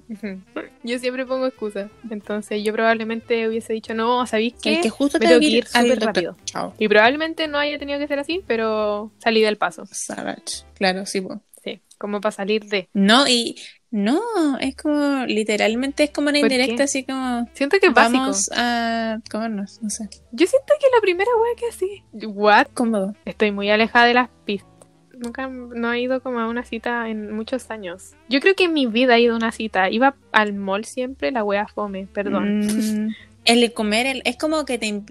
Yo siempre pongo excusas. Entonces yo probablemente hubiese dicho, no, ¿sabéis qué? El que justo Me te tengo que ir súper rápido. Chao. Y probablemente no haya tenido que ser así, pero salí del paso. Savage. Claro, sí. Sí, como para salir de. No, y no, es como, literalmente es como una ¿Por indirecta, qué? así como, Siento que es básico. vamos a comernos, no sé. Yo siento que la primera wea que así. ¿What? Cómodo. Estoy muy alejada de las pistas. Nunca no he ido como a una cita en muchos años. Yo creo que en mi vida he ido a una cita. Iba al mall siempre, la wea fome, perdón. Mm, <laughs> el comer, el, es como que te,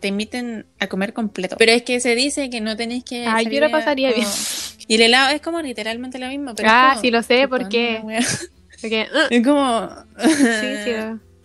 te inviten a comer completo. Pero es que se dice que no tenéis que. Ay, yo a- pasaría como- bien. Y el helado es como literalmente lo mismo. Pero Ah, como- sí lo sé, una wea- Porque, uh, Es como. sí, sí,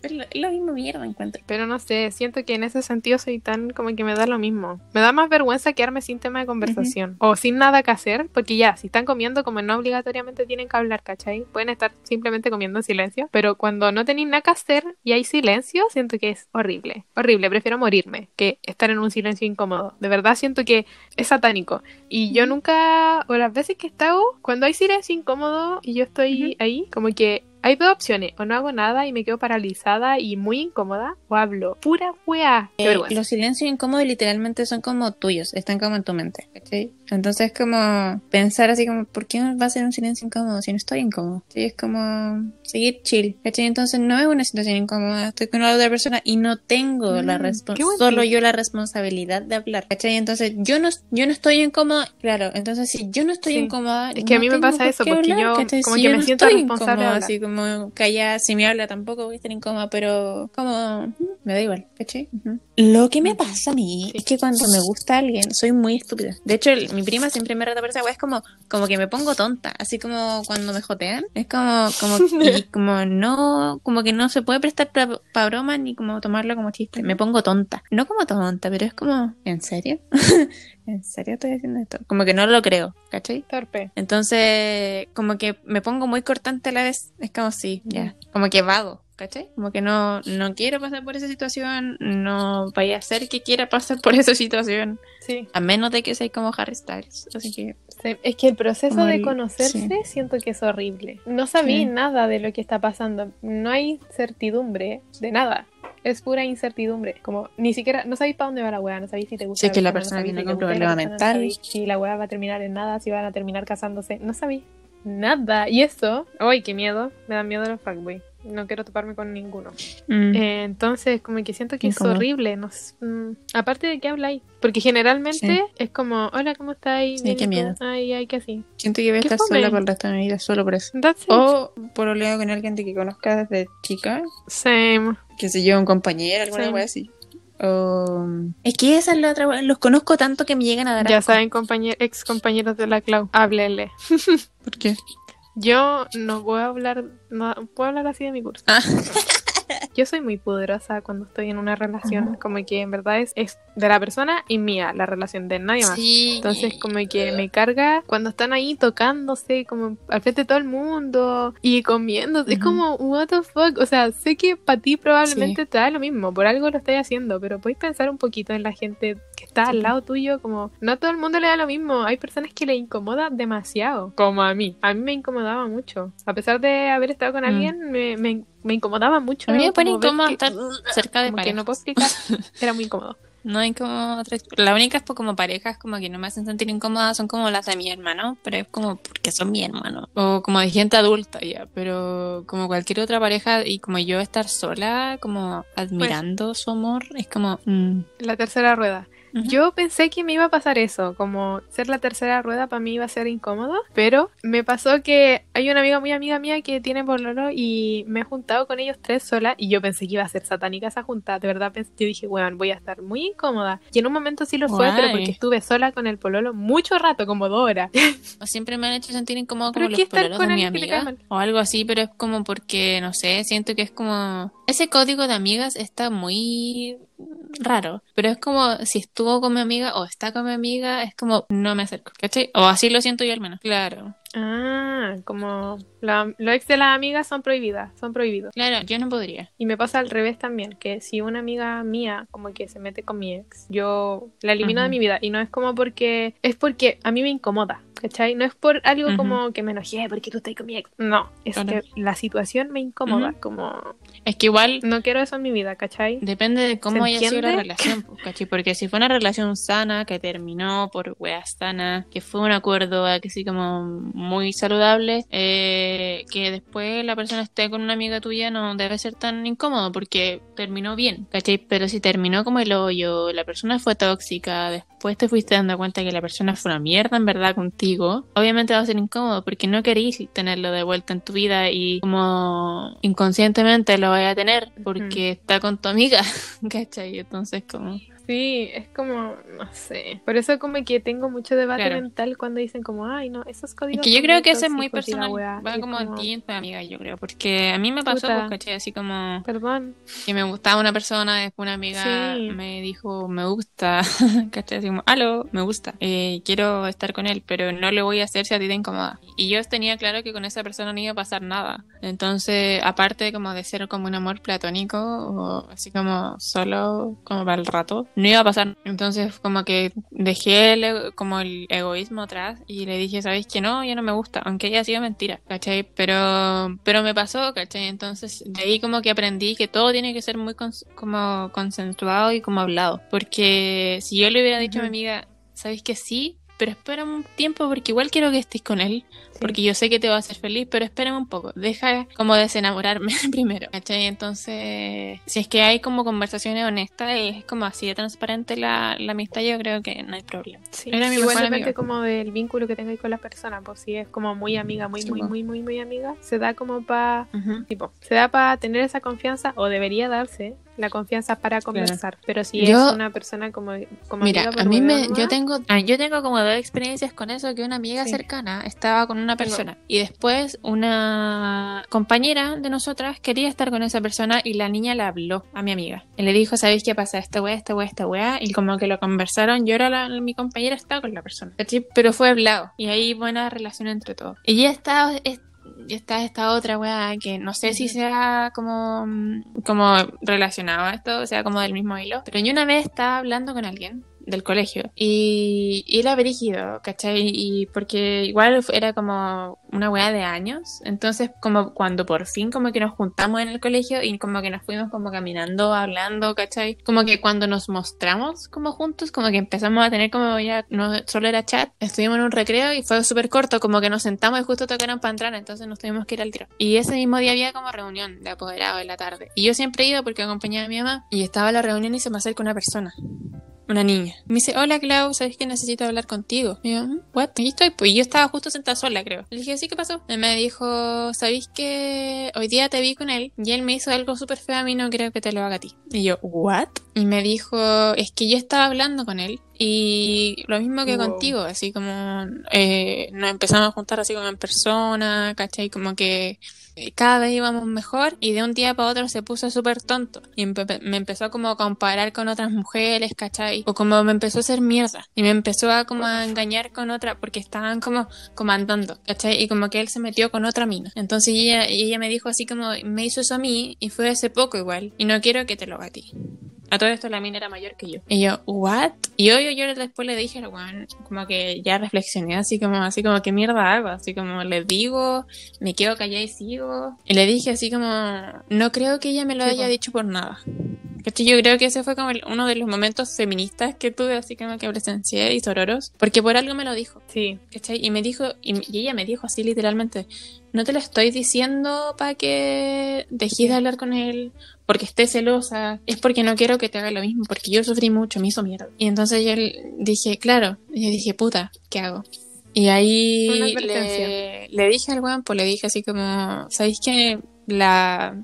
Es la, misma mierda, encuentro. Pero no sé, siento que en ese sentido soy tan como que me da lo mismo. Me da más vergüenza quedarme sin tema de conversación o sin nada que hacer, porque ya, si están comiendo, como no obligatoriamente tienen que hablar, ¿cachai? Pueden estar simplemente comiendo en silencio, pero cuando no tenéis nada que hacer y hay silencio, siento que es horrible. Horrible, prefiero morirme que estar en un silencio incómodo. De verdad siento que es satánico. Y yo nunca, o las veces que he estado, cuando hay silencio incómodo y yo estoy ahí, como que hay dos opciones, o no hago nada y me quedo paralizada y muy incómoda, o hablo pura weá. Qué Eh, vergüenza. los silencios incómodos literalmente son como tuyos, están como en tu mente, ¿cachai? Entonces como pensar así como, ¿por qué va a ser un silencio incómodo si no estoy incómodo? Sí, es como seguir chill, ¿cachai? Entonces no es una situación incómoda, estoy con la otra persona y no tengo la Mm, responsabilidad, qué buen solo yo la responsabilidad de hablar. Entonces yo no, yo no estoy incómoda, claro, entonces si yo no estoy Sí. incómoda, Es que a no mí me pasa eso, porque hablar, yo como Si que yo me no siento responsable así como callada, si me habla tampoco voy a estar incómoda, pero como me da igual, ¿cachai? Ujú. Lo que me pasa a mí es que cuando me gusta alguien soy muy estúpida. De hecho, el- mi prima siempre me reta por esa wea, es como, como que me pongo tonta, así como cuando me jotean, es como, como, y <laughs> como no, como que no se puede prestar para broma ni como tomarlo como chiste. Me pongo tonta. No como tonta, pero es como, ¿en serio? <laughs> ¿En serio estoy haciendo esto? Como que no lo creo, ¿cachai? Torpe. Entonces, como que me pongo muy cortante a la vez. Es como sí, ya. Como que vago, ¿cachai? Como que no, no quiero pasar por esa situación. No vaya a ser que quiera pasar por esa situación. Sí. A menos de que sea como Harry Styles. Así que. Sí, Es que el proceso de conocerse sí. siento que es horrible. No sabí Sí. nada de lo que está pasando. No hay certidumbre de nada. Es pura incertidumbre. Como ni siquiera, no sabéis para dónde va la weá, no sabéis si te gusta. Si es que la persona, persona no gusta la problema no mental. Si la weá va a terminar en nada, si van a terminar casándose. No sabéis nada. Y eso, ¡ay, qué miedo! Me da miedo los fuckboy. No quiero toparme con ninguno. mm, Eh, entonces, como que siento que es horrible. No, s- mm, aparte de que habláis. Porque generalmente Sí. es como, hola, ¿cómo estáis? Sí, Bien, qué miedo. Ay, ay, que así. siento que voy a estar fome. sola por el resto de mi vida, solo por eso. That's it. O por oleado con alguien que conozca desde chica. Same. Que se lleva un compañero, alguna wea así. Es que esa es la otra. Los conozco tanto que me llegan a dar Ya asco. saben, compañeros, ex compañeros de la Clau, háblenle. ¿Por qué? Yo no voy a hablar, no puedo hablar así de mi curso. Ah. <laughs> <laughs> Yo soy muy poderosa cuando estoy en una relación, como que en verdad es, es de la persona y mía, la relación de nadie más. Sí. Entonces como que me carga cuando están ahí tocándose como al frente de todo el mundo y comiendo. Es Ujú. como, what the fuck. O sea, sé que para ti probablemente te da lo mismo, por algo lo estoy haciendo, pero podéis pensar un poquito en la gente que está al Sí. lado tuyo, como no a todo el mundo le da lo mismo. Hay personas que le incomoda demasiado, como a mí. A mí me incomodaba mucho. A pesar de haber estado con Mm. alguien, me, me, me incomodaba mucho. A mí me pone incómodo que- estar cerca de como que parejas. no puedo explicar. <laughs> Era muy incómodo. No hay como otra- La única es como parejas como que no me hacen sentir incómoda son como las de mi hermano, pero es como porque son mi hermano. O como de gente adulta ya, pero como cualquier otra pareja y como yo estar sola, como admirando su amor, es como... mm, La tercera rueda. Yo pensé que me iba a pasar eso, como ser la tercera rueda para mí iba a ser incómodo, pero me pasó que hay una amiga muy amiga mía que tiene pololo y me he juntado con ellos tres sola y yo pensé que iba a ser satánica esa junta, de verdad pensé, yo dije, bueno, voy a estar muy incómoda. Y en un momento sí lo fue, Guay. pero porque estuve sola con el pololo mucho rato, como dos horas. <laughs> Siempre me han hecho sentir incómodo como ¿qué los pololos con de mi amiga o algo así, pero es como porque, no sé, siento que es como... Ese código de amigas está muy raro, pero es como si estuvo con mi amiga o está con mi amiga, es como no me acerco, ¿cachai? O así lo siento yo al menos. Claro, Ah, como la- los ex de las amigas son prohibidas, son prohibidos. claro, yo no podría. Y me pasa al revés también, que si una amiga mía como que se mete con mi ex, yo la elimino de mi vida. Y no es como porque, es porque a mí me incomoda, ¿cachai? No es por algo como que me enojé porque tú estás con mi ex. No, es Claro. que la situación me incomoda, como Es que igual no quiero eso en mi vida, ¿cachai? Depende de cómo ¿Se haya sido la relación, pues, ¿cachai? Porque si fue una relación sana, que terminó por weas sanas, que fue un acuerdo eh, que sí como muy saludable, eh, que después la persona esté con una amiga tuya no debe ser tan incómodo porque terminó bien, ¿cachai? Pero si terminó como el hoyo, la persona fue tóxica, después te fuiste dando cuenta que la persona fue una mierda en verdad contigo, obviamente va a ser incómodo porque no querís tenerlo de vuelta en tu vida y como inconscientemente lo vaya a tener porque está con tu amiga, <laughs> ¿cachai? Entonces como... Sí, es como, no sé. Por eso como que tengo mucho debate Claro. mental cuando dicen como, ay, no, esos Es códigos que yo creo que eso es muy personal. weá". Va es como como, a ti, amiga, yo creo. Porque a mí me pasó, pues, ¿cachai? Así como Perdón. que me gustaba una persona, después una amiga Sí. me dijo, me gusta, <laughs> ¿cachai? Así como, aló, me gusta, eh, quiero estar con él, pero no le voy a hacer si a ti te incomoda. Y yo tenía claro que con esa persona no iba a pasar nada. Entonces, aparte como de ser como un amor platónico o así como solo como para el rato, no iba a pasar. Entonces, como que dejé el, como el egoísmo atrás y le dije, ¿sabéis que no? Ya no me gusta, aunque haya sido mentira, ¿cachai? Pero, pero me pasó, ¿cachai? Entonces, de ahí como que aprendí que todo tiene que ser muy cons- como consensuado y como hablado. Porque si yo le hubiera dicho a mi amiga, ¿sabéis que sí? Pero espera un tiempo porque igual quiero que estés con él. Porque yo sé que te va a hacer feliz, pero espérame un poco. Deja como desenamorarme <laughs> primero. ¿Cachai? Entonces, si es que hay como conversaciones honestas y es como así de transparente la, la amistad, yo creo que no hay problema. Sí. Era mi Igual depende como del vínculo que tengáis con la persona, pues si es como muy amiga, muy, Sí, muy, po. muy, muy, muy amiga, se da como para, Ujú. tipo, se da para tener esa confianza o debería darse la confianza para conversar, pero si Yo- es una persona como, como Mira, amiga a mí me, yo tengo, ah, yo tengo como dos experiencias con eso, que una amiga Sí. cercana estaba con una Tengo. persona y después una compañera de nosotras quería estar con esa persona y la niña le habló a mi amiga y le dijo, ¿sabéis qué pasa? Esta weá, esta weá, esta weá y como que lo conversaron, yo era la, mi compañera estaba con la persona, pero fue hablado y ahí buena relación entre todos. Y ya está, es- ya está esta otra weá que no sé si sea como, como relacionado a esto, o sea, como del mismo hilo. Pero yo una vez estaba hablando con alguien del colegio y, y era brígido, ¿cachai? Porque igual era como una weá de años, entonces como cuando por fin como que nos juntamos en el colegio y como que nos fuimos como caminando, hablando, ¿cachai? Como que cuando nos mostramos como juntos, como que empezamos a tener como ya, no solo era chat, estuvimos en un recreo y fue súper corto, como que nos sentamos y justo tocaron para entrar, entonces nos tuvimos que ir al tiro. Y ese mismo día había como reunión de apoderados en la tarde. Y yo siempre he ido porque acompañaba a mi mamá y estaba la reunión y se me acerca una persona una niña. Me dice, hola Clau, ¿sabes que necesito hablar contigo? Y yo, "Mm, what? Aquí estoy, pues y yo estaba justo sentada sola, creo. Le dije, ¿sí qué pasó? Él me dijo, ¿sabéis que hoy día te vi con él y él me hizo algo súper feo a mí, no creo que te lo haga a ti? Y yo, what? Y me dijo, es que yo estaba hablando con él y lo mismo que Wow. contigo, así como eh, nos empezamos a juntar así como en persona, ¿cachai? Como que cada vez íbamos mejor y de un día para otro se puso súper tonto y empe- me empezó como a comparar con otras mujeres, ¿cachai? O como me empezó a hacer mierda y me empezó a como a engañar con otra porque estaban como comandando, ¿cachai? Y como que él se metió con otra mina. Entonces ella, ella me dijo así como, me hizo eso a mí y fue hace poco igual y no quiero que te lo haga a ti. A todo esto la mina era mayor que yo. Y yo, ¿what? Y yo, yo, yo después le dije, weón, como que ya reflexioné así como, así como, ¿qué mierda hago? Así como, le digo, me quedo callada y sigo. Y le dije así como, no creo que ella me lo Sí, haya po. dicho por nada. Yo creo que ese fue como el- uno de los momentos feministas que tuve, así como que presencié y sororos, porque por algo me lo dijo. Sí, ¿Cachai? Y me dijo, y, y ella me dijo así literalmente, no te lo estoy diciendo para que dejes de hablar con él, porque esté celosa, es porque no quiero que te haga lo mismo, porque yo sufrí mucho, me hizo mierda. Y entonces yo dije, claro, y yo dije, puta, ¿qué hago? Y ahí le, le dije al weón, pues le dije así como, ¿sabéis que la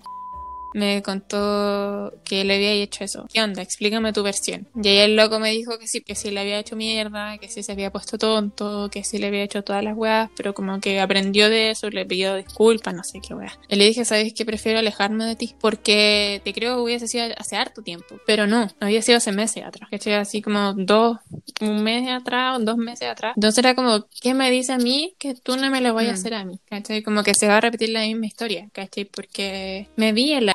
me contó que le había hecho eso. ¿Qué onda? Explícame tu versión. Y ahí el loco me dijo que sí, que sí le había hecho mierda, que sí se había puesto tonto, que sí le había hecho todas las weas, pero como que aprendió de eso, le pidió disculpas, no sé qué wea. Y le dije, ¿sabes qué? Prefiero alejarme de ti, porque te creo que hubiese sido hace harto tiempo, pero no, había sido hace meses atrás, que así como dos, un mes atrás, o dos meses atrás. Entonces era como, ¿qué me dice a mí que tú no me lo vayas a Mm. hacer a mí? ¿Cachai? Como que se va a repetir la misma historia, ¿cachai? Porque me vi en la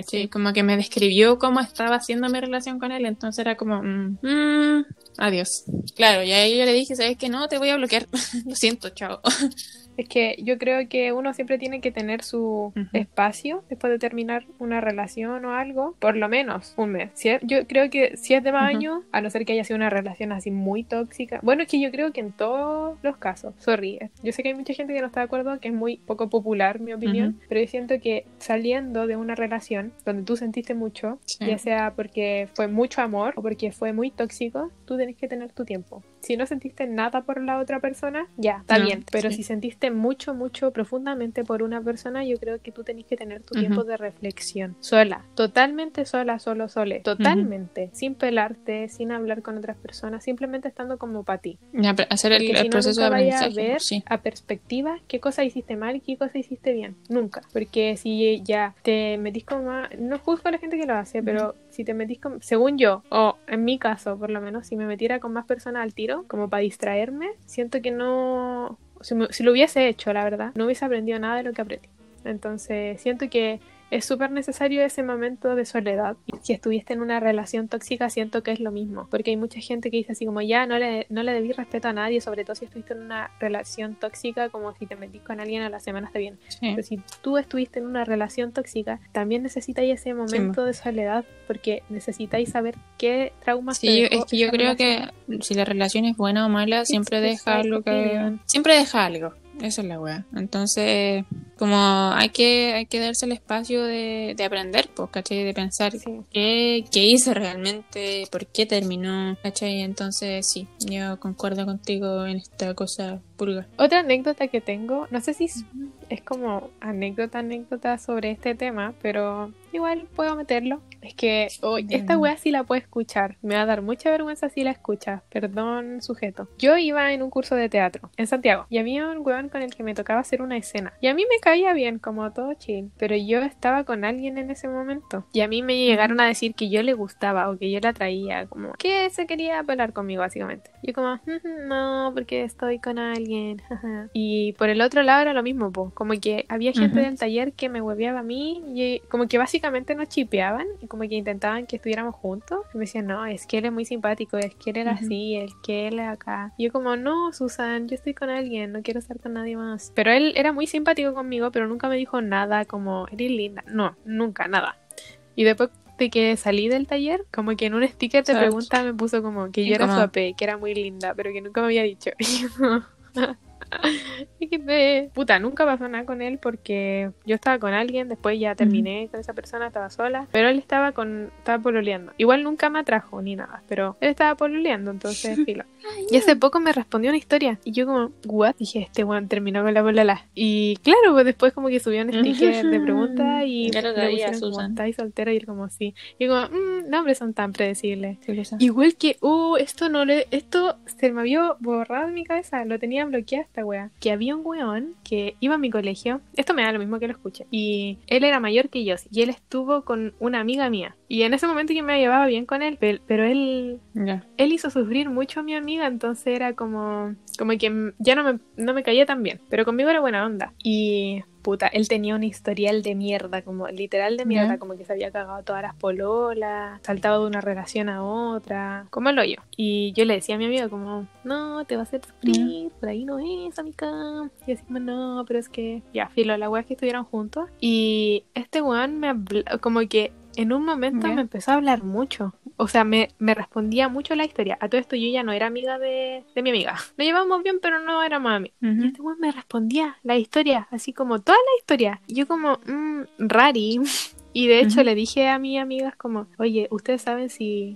¿cachai? Como que me describió cómo estaba haciendo mi relación con él, entonces era como, mm, mm, adiós. Claro, y ahí yo le dije, ¿sabes qué? No, te voy a bloquear. <laughs> Lo siento, chao. <laughs> Es que yo creo que uno siempre tiene que tener su Ujú. espacio después de terminar una relación o algo, por lo menos un mes. Si es- yo creo que si es de más Ujú. años, a no ser que haya sido una relación así muy tóxica. Bueno, es que yo creo que en todos los casos, sorry, eh, yo sé que hay mucha gente que no está de acuerdo, que es muy poco popular mi opinión, Ujú. pero yo siento que saliendo de una relación donde tú sentiste mucho, Sí. ya sea porque fue mucho amor o porque fue muy tóxico, tú tenés que tener tu tiempo. Si no sentiste nada por la otra persona, ya, está No, bien. Pero sí. si sentiste mucho, mucho profundamente por una persona, yo creo que tú tenés que tener tu Ujú. tiempo de reflexión. Sola, totalmente sola, solo, sole. Totalmente. Sin pelarte, sin hablar con otras personas, simplemente estando como para ti. Ya, hacer el, el si no, proceso de nunca a aprendizaje. ver pues, sí. a perspectiva qué cosa hiciste mal y qué cosa hiciste bien. Nunca. Porque si ya te metís con más... No juzgo a la gente que lo hace, pero si te metís con... Según yo, o en mi caso por lo menos, si me metiera con más personas al tiro, como para distraerme, siento que no... Si, me- si lo hubiese hecho, la verdad, no hubiese aprendido nada de lo que aprendí. Entonces, siento que es súper necesario ese momento de soledad. Y si estuviste en una relación tóxica, siento que es lo mismo. Porque hay mucha gente que dice así como ya no le, no le debí respeto a nadie, sobre todo si estuviste en una relación tóxica, como si te metís con alguien a la semana está bien. Sí. Pero si tú estuviste en una relación tóxica, también necesitáis ese momento de soledad porque necesitáis saber qué traumas Sí, dejó es que yo creo relación. que si la relación es buena o mala, siempre deja algo que... Siempre deja algo. Esa es la weá. Entonces, como hay que, hay que darse el espacio de, de aprender, pues, ¿cachai? De pensar Sí. qué, qué hice realmente, por qué terminó, ¿cachai? Entonces, sí, yo concuerdo contigo en esta cosa pulga. Otra anécdota que tengo, no sé si es, como anécdota, anécdota sobre este tema, pero igual puedo meterlo. Es que Ya. esta wea sí la puedo escuchar. Me va a dar mucha vergüenza si la escuchas. Perdón, sujeto. Yo iba en un curso de teatro en Santiago y había un weón con el que me tocaba hacer una escena. Y a mí me caía bien, como todo chill. Pero yo estaba con alguien en ese momento. Y a mí me llegaron a decir que yo le gustaba o que yo la traía, como que se quería pelar conmigo, básicamente. Yo como, "Ujú, no, porque estoy con alguien. <laughs> jaja". y por el otro lado era lo mismo, po. Como que había gente Ujú. del taller que me hueveaba a mí y como que básicamente nos chipeaban y como que intentaban que estuviéramos juntos. Y me decían, no, es que él es muy simpático, es que él era Ujú. así, es que él es acá. Y yo como, no, Susan, yo estoy con alguien, no quiero estar con nadie más. Pero él era muy simpático conmigo, pero nunca me dijo nada como, eres linda. No, nunca, nada. Y después de que salí del taller, como que en un sticker de pregunta me puso como que yo era su. AP, que era muy linda, pero que nunca me había dicho. <laughs> <laughs> Puta, nunca pasó nada con él porque yo estaba con alguien, después ya terminé con esa persona, estaba sola, pero él estaba con estaba pololeando. Igual nunca me atrajo ni nada, pero él estaba pololeando, entonces <laughs> filo. Y hace poco me respondió una historia y yo como, what? Dije, este weón terminó con la polola. Y claro, pues después como que subió un sticker de pregunta y Ya lo traía, como, Susan. ¿estáis soltera? Y él como, sí. Y yo como, mmm, no, hombres son tan predecibles. Sí. Igual que, uh, esto no le, esto se me había borrado en mi cabeza, lo tenía bloqueada esta wea. Que había un que iba a mi colegio, esto me da lo mismo que lo escuche, y él era mayor que yo, y él estuvo con una amiga mía. Y en ese momento yo me llevaba bien con él, pe- pero él, Ya. él hizo sufrir mucho a mi amiga, entonces era como, como que ya no me, no me caía tan bien, pero conmigo era buena onda. Y puta, él tenía un historial de mierda, como literal de mierda, como que se había cagado todas las pololas, saltaba de una relación a otra, como el hoyo. Y yo le decía a mi amiga como, no, te va a hacer sufrir, por ahí no es, amiga. Y decimos, no, pero es que, ya, filo, la wea es que estuvieron juntos. Y este weón me habló, como que en un momento Ya. me empezó a hablar mucho. O sea, me, me respondía mucho la historia. A todo esto yo ya no era amiga de, de mi amiga. Nos llevamos bien, pero no éramos amigas. Y Ujú. este weón me respondía la historia, así como toda la historia. Y yo como, mmm, rari. <laughs> Y de hecho le dije a mis amigas como, oye, ¿ustedes saben si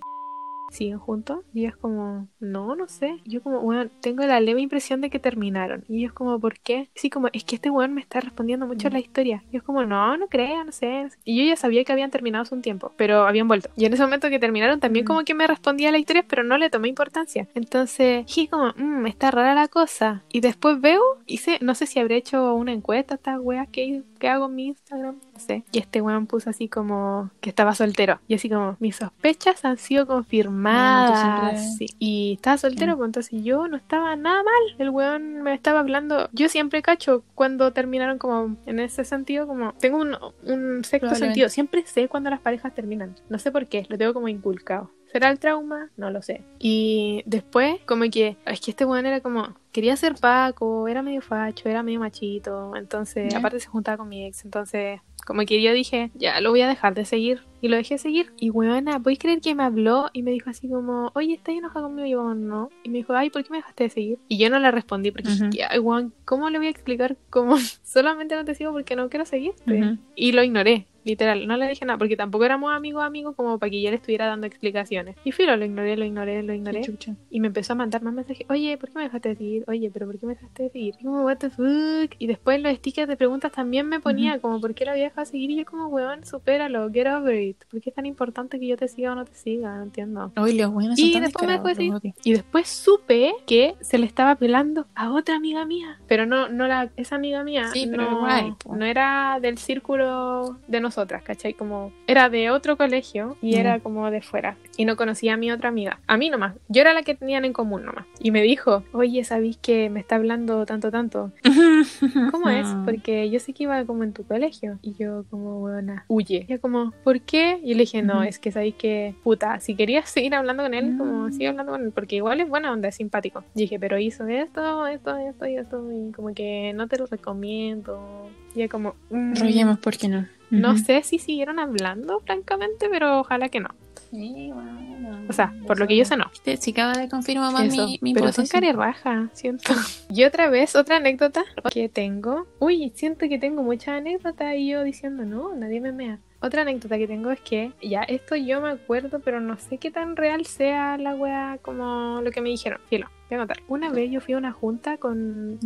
siguen juntos? Y ellas como, no, no sé. Yo como, bueno, tengo la leve impresión de que terminaron. Y ellos como, ¿por qué? Sí, como, es que este weón me está respondiendo mucho la historia. Y yo como, no, no creo, no sé. Y yo ya sabía que habían terminado hace un tiempo, pero habían vuelto. Y en ese momento que terminaron también Mm. como que me respondía la historia, pero no le tomé importancia. Entonces dije como, mmm, está rara la cosa. Y después veo, hice, no sé si habré hecho una encuesta, estas weas que, que hago en mi Instagram, sé. Y este weón puso así como que estaba soltero. Y así como, mis sospechas han sido confirmadas. siempre- Sí. Y estaba soltero, pues entonces yo no estaba nada mal. El weón me estaba hablando. Yo siempre cacho cuando terminaron como en ese sentido, como tengo un, un sexto sentido. Siempre sé cuando las parejas terminan. No sé por qué, lo tengo como inculcado. ¿Será el trauma? No lo sé. Y después, como que, es que este weón era como, quería ser Paco, era medio facho, era medio machito. Entonces, aparte se juntaba con mi ex. Entonces, como que yo dije, ya lo voy a dejar de seguir. Y lo dejé seguir. Y weona, ¿podéis creer que me habló y me dijo así como, oye, ¿estás enojada conmigo? Y yo no. Y me dijo, ay, ¿por qué me dejaste de seguir? Y yo no le respondí porque Ujú. dije, ay, weón, ¿cómo le voy a explicar cómo <laughs> solamente no te sigo porque no quiero seguirte? Y lo ignoré. Literal, no le dije nada, porque tampoco éramos amigos amigos como para que yo le estuviera dando explicaciones. Y filo, lo ignoré, lo ignoré, lo ignoré. Y me empezó a mandar más mensajes. Oye, ¿por qué me dejaste de seguir? Oye, ¿pero por qué me dejaste de seguir? Y como, what the fuck. Y después los stickers de preguntas también me ponía como, ¿por qué lo había dejado de seguir? Y yo como, weón, supéralo, get over it. ¿Por qué es tan importante que yo te siga o no te siga? No entiendo. Uy, los buenos Y después me dejó de seguir. Y después supe que se le estaba pelando a otra amiga mía. Pero no, no la, esa amiga mía Sí, pero no, no era del círculo de nosotras, ¿cachai? Como era de otro colegio y Ya. era como de fuera. Y no conocía a mi otra amiga. A mí nomás. Yo era la que tenían en común nomás. Y me dijo, oye, ¿sabéis que me está hablando tanto, tanto? <laughs> ¿Cómo es? Porque yo sé que iba como en tu colegio. Y yo como, buena, huye. Y ella como, ¿por qué? Y yo le dije, no, es que sabéis que, puta, si querías <laughs> seguir hablando con él, como Mm. sigue hablando con él, porque igual es buena onda, es simpático. Y dije, pero hizo esto, esto, esto y esto, y como que no te lo recomiendo. Y como, mm, Rollemos, ¿por qué no? No sé si siguieron hablando, francamente, pero ojalá que no. Sí, bueno, O sea, por lo que yo sé, no. Sí, sí, acaba de confirmar más Eso, mi, mi pero son carerraja, siento. Y otra vez, otra anécdota que tengo. Uy, siento que tengo muchas anécdotas y yo diciendo, no, nadie me mea. Otra anécdota que tengo es que, ya, esto yo me acuerdo, pero no sé qué tan real sea la wea como lo que me dijeron. Filo, voy a contar. Una vez yo fui a una junta con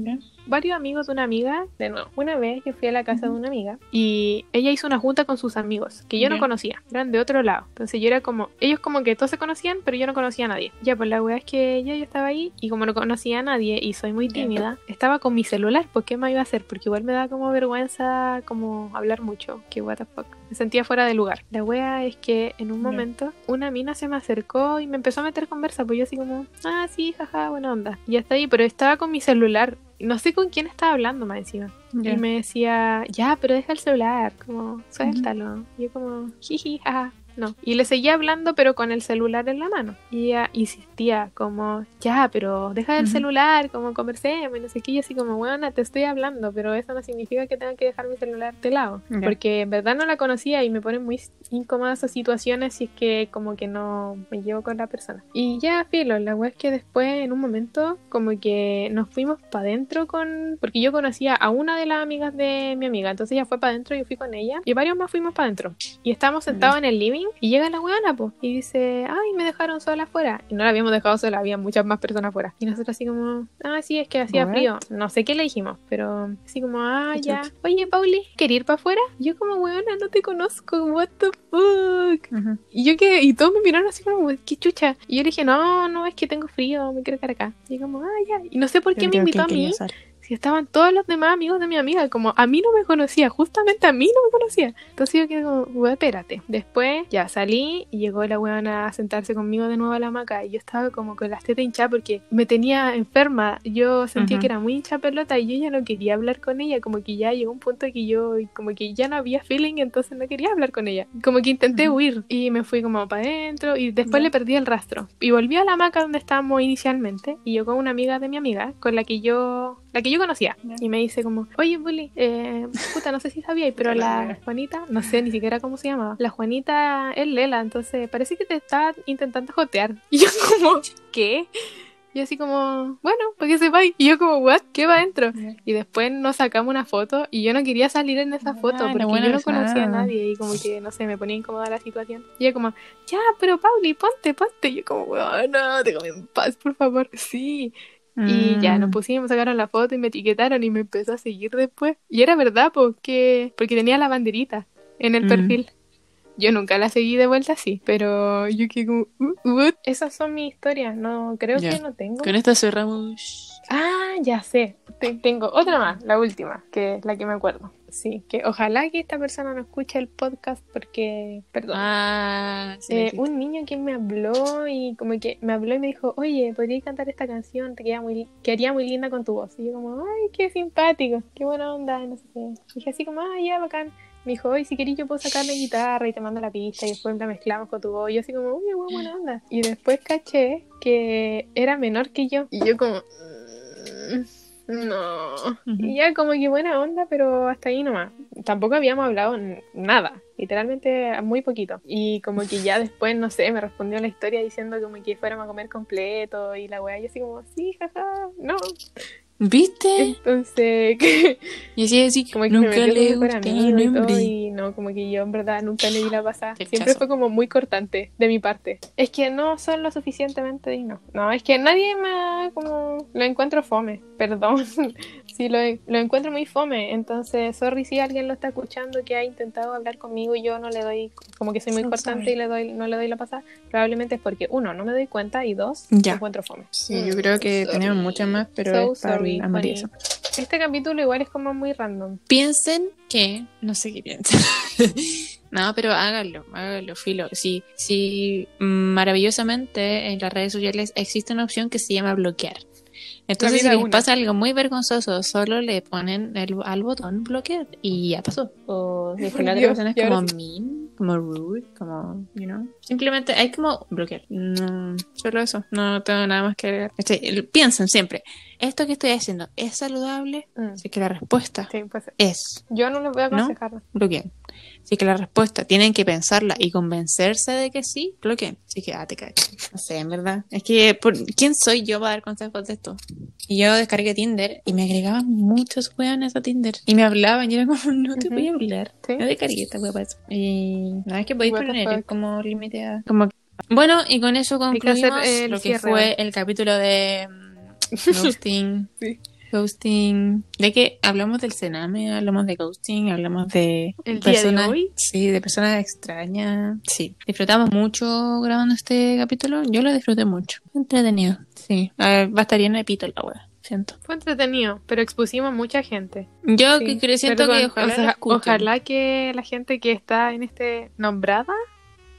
varios amigos de una amiga. De nuevo, una vez yo fui a la casa de una amiga y ella hizo una junta con sus amigos que yo no conocía, eran de otro lado. Entonces yo era como, ellos como que todos se conocían, pero yo no conocía a nadie. Ya, pues la wea es que ya yo estaba ahí y como no conocía a nadie y soy muy tímida, estaba con mi celular. ¿Por qué me iba a hacer? Porque igual me da como vergüenza como hablar mucho. Que what the fuck. Me sentía fuera de lugar. La wea es que en un momento una mina se me acercó y me empezó a meter conversa. Pues yo así como, ah, sí, jaja, buena onda. Y hasta ahí, pero estaba con mi celular. No sé con quién estaba hablando más encima. Ya. Y me decía, ya, pero deja el celular, como, suéltalo. Y yo como, jiji, jaja. No. Y le seguía hablando, pero con el celular en la mano. Y ella insistía, como, ya, pero deja el celular, como conversemos, y no sé qué. Y así como, bueno, te estoy hablando, pero eso no significa que tenga que dejar mi celular de lado. Porque en verdad no la conocía y me ponen muy incómodas esas situaciones si es que como que no me llevo con la persona. Y ya, filo, la wea es que después, en un momento, como que nos fuimos para adentro con... Porque yo conocía a una de las amigas de mi amiga, entonces ella fue para adentro, yo fui con ella, y varios más fuimos para adentro. Y estábamos sentados en el living, y llega la weona, pues, y dice, ay, me dejaron sola afuera. Y no la habíamos dejado sola, había muchas más personas afuera. Y nosotros así como, ah, sí, es que hacía frío. No sé qué le dijimos, pero así como, ah, ya. Oye, Pauli, ¿quería ir para afuera? Y yo como, weona, no te conozco, what the fuck. Y yo que, y todos me miraron así como, qué chucha. Y yo le dije, no, no, es que tengo frío, me quiero quedar acá. Y yo como, ah, ya. Y no sé por qué me invitó a mí, sal. Si estaban todos los demás amigos de mi amiga, como a mí no me conocía, justamente a mí no me conocía. Entonces yo quedé como, "Güey, espérate. Después ya salí y llegó la weona a sentarse conmigo de nuevo a la hamaca y yo estaba como con las tetas hinchadas porque me tenía enferma. Yo sentía Ujú. que era muy hincha pelota y yo ya no quería hablar con ella, como que ya llegó un punto que yo, como que ya no había feeling, entonces no quería hablar con ella. Como que intenté Ujú. huir y me fui como para adentro y después Ya. le perdí el rastro. Y volví a la hamaca donde estábamos inicialmente y yo con una amiga de mi amiga, con la que yo, la que yo conocía. Y me dice como, oye, Bully, eh, puta, no sé si sabíais, pero la. Juanita, no sé ni siquiera cómo se llamaba, la Juanita es Lela, entonces parece que te está intentando jotear. <laughs> Y yo como, ¿qué? Y así como, bueno, para que sepáis. Y yo como, what? ¿Qué va adentro? Y después nos sacamos una foto y yo no quería salir en esa Ah, foto porque buena yo no conocía a nadie y como que, no sé, me ponía incómoda la situación. Y ella como, ya, pero Pauli, ponte, ponte. Y yo como, bueno, déjame en paz, por favor. Sí. Y ya nos Mm. pusimos, sacaron la foto y me etiquetaron y me empezó a seguir después. Y era verdad, porque, porque tenía la banderita en el Mm. perfil. Yo nunca la seguí de vuelta así, pero yo que como, "Uh, what?". Esas son mis historias, no, creo Ya. que no tengo. Con esto cerramos. Ah, ya sé. Te- tengo otra más, la última, que es la que me acuerdo. Sí, que ojalá que esta persona no escuche el podcast porque, perdón. Ah, sí, Eh, un niño que me habló y como que me habló y me dijo, oye, podrías cantar esta canción, te queda muy, quedaría muy linda con tu voz. Y yo como, ay, qué simpático, qué buena onda, no sé qué. Y dije así como, ay, ya, bacán. Me dijo, oye, si querés yo puedo sacar la guitarra y te mando la pista y después la mezclamos con tu voz. Y yo así como, uy, qué buena onda. Y después caché que era menor que yo. Y yo como, "Mm, no. Y ya como que buena onda, pero hasta ahí nomás. Tampoco habíamos hablado nada, literalmente muy poquito. Y como que ya <laughs> después, no sé, me respondió la historia diciendo como que fuéramos a comer completo y la weá, y así como, sí, jaja, no. ¿Viste? Entonces, <laughs> que, Y así así, como que nunca le un y todo, hombre. y no, como que yo en verdad nunca le di la pasada. Siempre Rechazo. fue como muy cortante de mi parte. Es que no son lo suficientemente dignos. No, es que nadie me ha como lo encuentro fome, <laughs> perdón. sí, lo, lo encuentro muy fome. Entonces, sorry si alguien lo está escuchando que ha intentado hablar conmigo y yo no le doy, como que soy muy So cortante sorry. y le doy, no le doy la pasada. Probablemente es porque, uno, no me doy cuenta y dos, Ya. encuentro fome. Sí, yo creo que Sorry. tenemos muchas más, pero So es para sorry, el amor y honey. eso. Este capítulo igual es como muy random. Piensen que, no sé qué piensan. <laughs> no, pero háganlo, háganlo, filo. Si, si maravillosamente en las redes sociales existe una opción que se llama bloquear. Entonces, si les una. pasa algo muy vergonzoso, solo le ponen el, al botón bloquear y ya pasó. O <laughs> si es que la otra persona es como mean, como rude, como, you know. Simplemente hay como bloquear. No, solo eso. No tengo nada más que agregar. Este, piensen siempre, ¿esto que estoy haciendo es saludable? Mm. Así que la respuesta Sí, pues es yo no les voy a ¿No? aconsejar. Así que la respuesta, tienen que pensarla y convencerse de que sí, bloqueen. Así que, ah, te cacho. No sé, en verdad. Es que, por- ¿quién soy yo para dar consejos de esto? Y yo descargué Tinder y me agregaban muchos weones a Tinder. Y me hablaban y era como, no te voy a hablar. Sí. No descargué esta wea para eso. Y nada, es que podéis poner como límite a- Como... Bueno, y con eso que concluimos el lo que fue el capítulo de mm, <laughs> Ghosting. Sí. Ghosting. De que hablamos del cename, hablamos de ghosting, hablamos de ¿El día de hoy? Sí, de personas extrañas. Sí. Disfrutamos mucho grabando este capítulo. Yo lo disfruté mucho. Entretenido. Sí. A ver, va a estar lleno de pito la wea. Siento. Fue entretenido, pero expusimos mucha gente. Yo Sí, que siento que ojalá o sea, lo escuchen. ojalá que la gente que está en este nombrada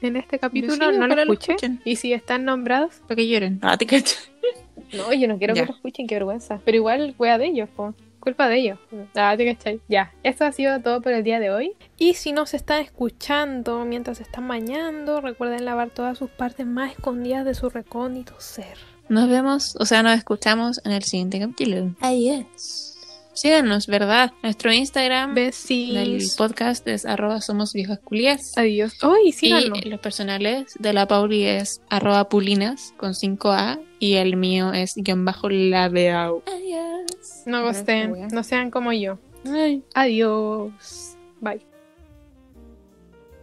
en este capítulo Sí, no lo ojalá lo escuche. escuchen. y si están nombrados, Para que lloren. Ah, te cacho. No, yo no quiero Ya. que lo escuchen, qué vergüenza. Pero igual, wea de ellos, po. Culpa de ellos. Ah, te cachai. Ya, esto ha sido todo por el día de hoy. Y si nos están escuchando mientras están bañando, recuerden lavar todas sus partes más escondidas de su recóndito ser. Nos vemos, o sea, nos escuchamos en el siguiente capítulo. Adiós. Síganos, ¿verdad? Nuestro Instagram del Besis. podcast es arroba somos viejas culias. Adiós. ¡Ay, síganos! Y los personales de la Pauli es arroba pulinas con 5A y el mío es guion bajo labeau. Adiós. No gosten, no sean como yo. Ay. Adiós. Bye.